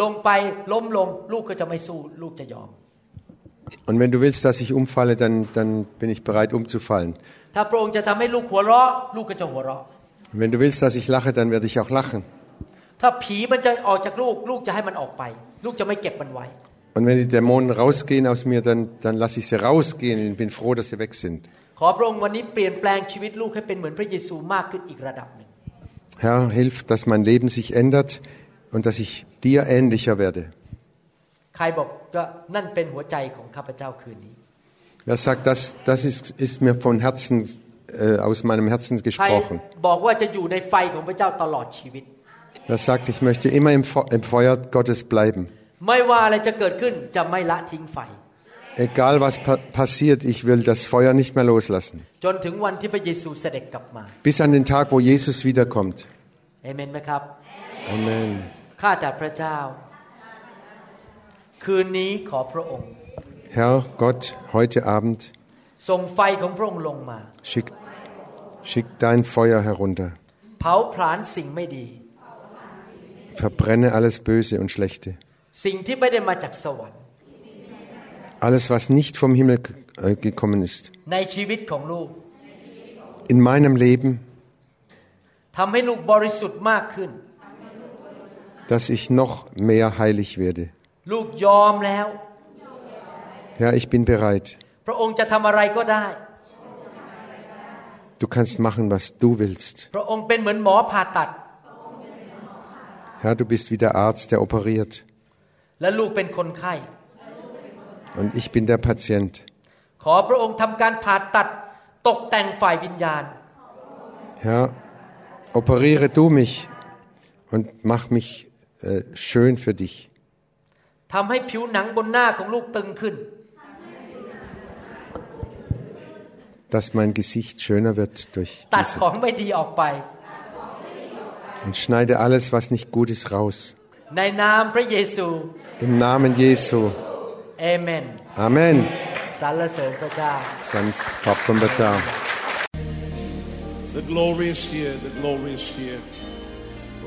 ลูกต้องลงไปล้มลง ลูกก็จะไม่สู้ ลูกจะยอม Und wenn du willst, dass ich umfalle, dann, dann bin ich bereit umzufallen. ถ้าพระองค์จะทำให้ลูกหัวเราะ ลูกก็จะหัวเราะ Und wenn du willst, dass ich lache, dann werde ich auch lachen. ถ้าผีมันจะออกจากลูก ลูกจะให้มันออกไป ลูกจะไม่เก็บมันไว้ Und wenn die Dämonen rausgehen aus mir, dann, dann lasse ich sie rausgehen und bin froh, dass sie weg sind. ขอพระองค์วันนี้เปลี่ยนแปลงชีวิตลูกให้เป็นเหมือนพระเยซูมากขึ้นอีกระดับหนึ่ง Herr, hilf, dass mein Leben sich ändert und dass ich dir ähnlicher werde. Wer sagt, das, das ist, ist mir von Herzen, äh, aus meinem Herzen gesprochen? Wer sagt, ich möchte immer im, Fe im Feuer Gottes bleiben? Egal was pa passiert, ich will das Feuer nicht mehr loslassen. Bis an den Tag, wo Jesus wiederkommt. Amen. Amen. ข้าแต่พระเจ้า คืนนี้ขอพระองค์ Herr Gott, heute Abend ส่งไฟของพระองค์ลงมา schick, schick dein Feuer herunter. เผาผลาญสิ่งไม่ดี Verbrenne alles Böse und Schlechte. สิ่งที่ไม่ได้มาจากสวรรค์ Alles, was nicht vom Himmel ge- äh, gekommen ist. ในชีวิตของลูก In meinem Leben, ทำให้ลูกบริสุทธิ์มากขึ้น dass ich noch mehr heilig werde. ลูกยอมแล้ว Herr, ich bin bereit. พระองค์จะทำอะไรก็ได้ Du kannst machen, was du willst. พระองค์เป็นเหมือนหมอผ่าตัด Herr, du bist wie der Arzt, der operiert. และลูกเป็นคนไข้ Und ich bin der Patient. ขอพระองค์ทำการผ่าตัดตกแต่งฝ่ายวิญญาณ Herr, operiere du mich und mach mich äh, schön für dich. ทำให้ผิวหนังบนหน้าของลูกตึงขึ้น Dass mein Gesicht schöner wird durch ตัด diese. ของไม่ดีออกไป Und schneide alles, was nicht gut ist, raus. ในนามพระเยซู Im Namen Jesu. เอเมน Amen. สรรเสริญพระเจ้า Sans Papambata. The glory is here, the glory is here.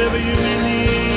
whatever you need.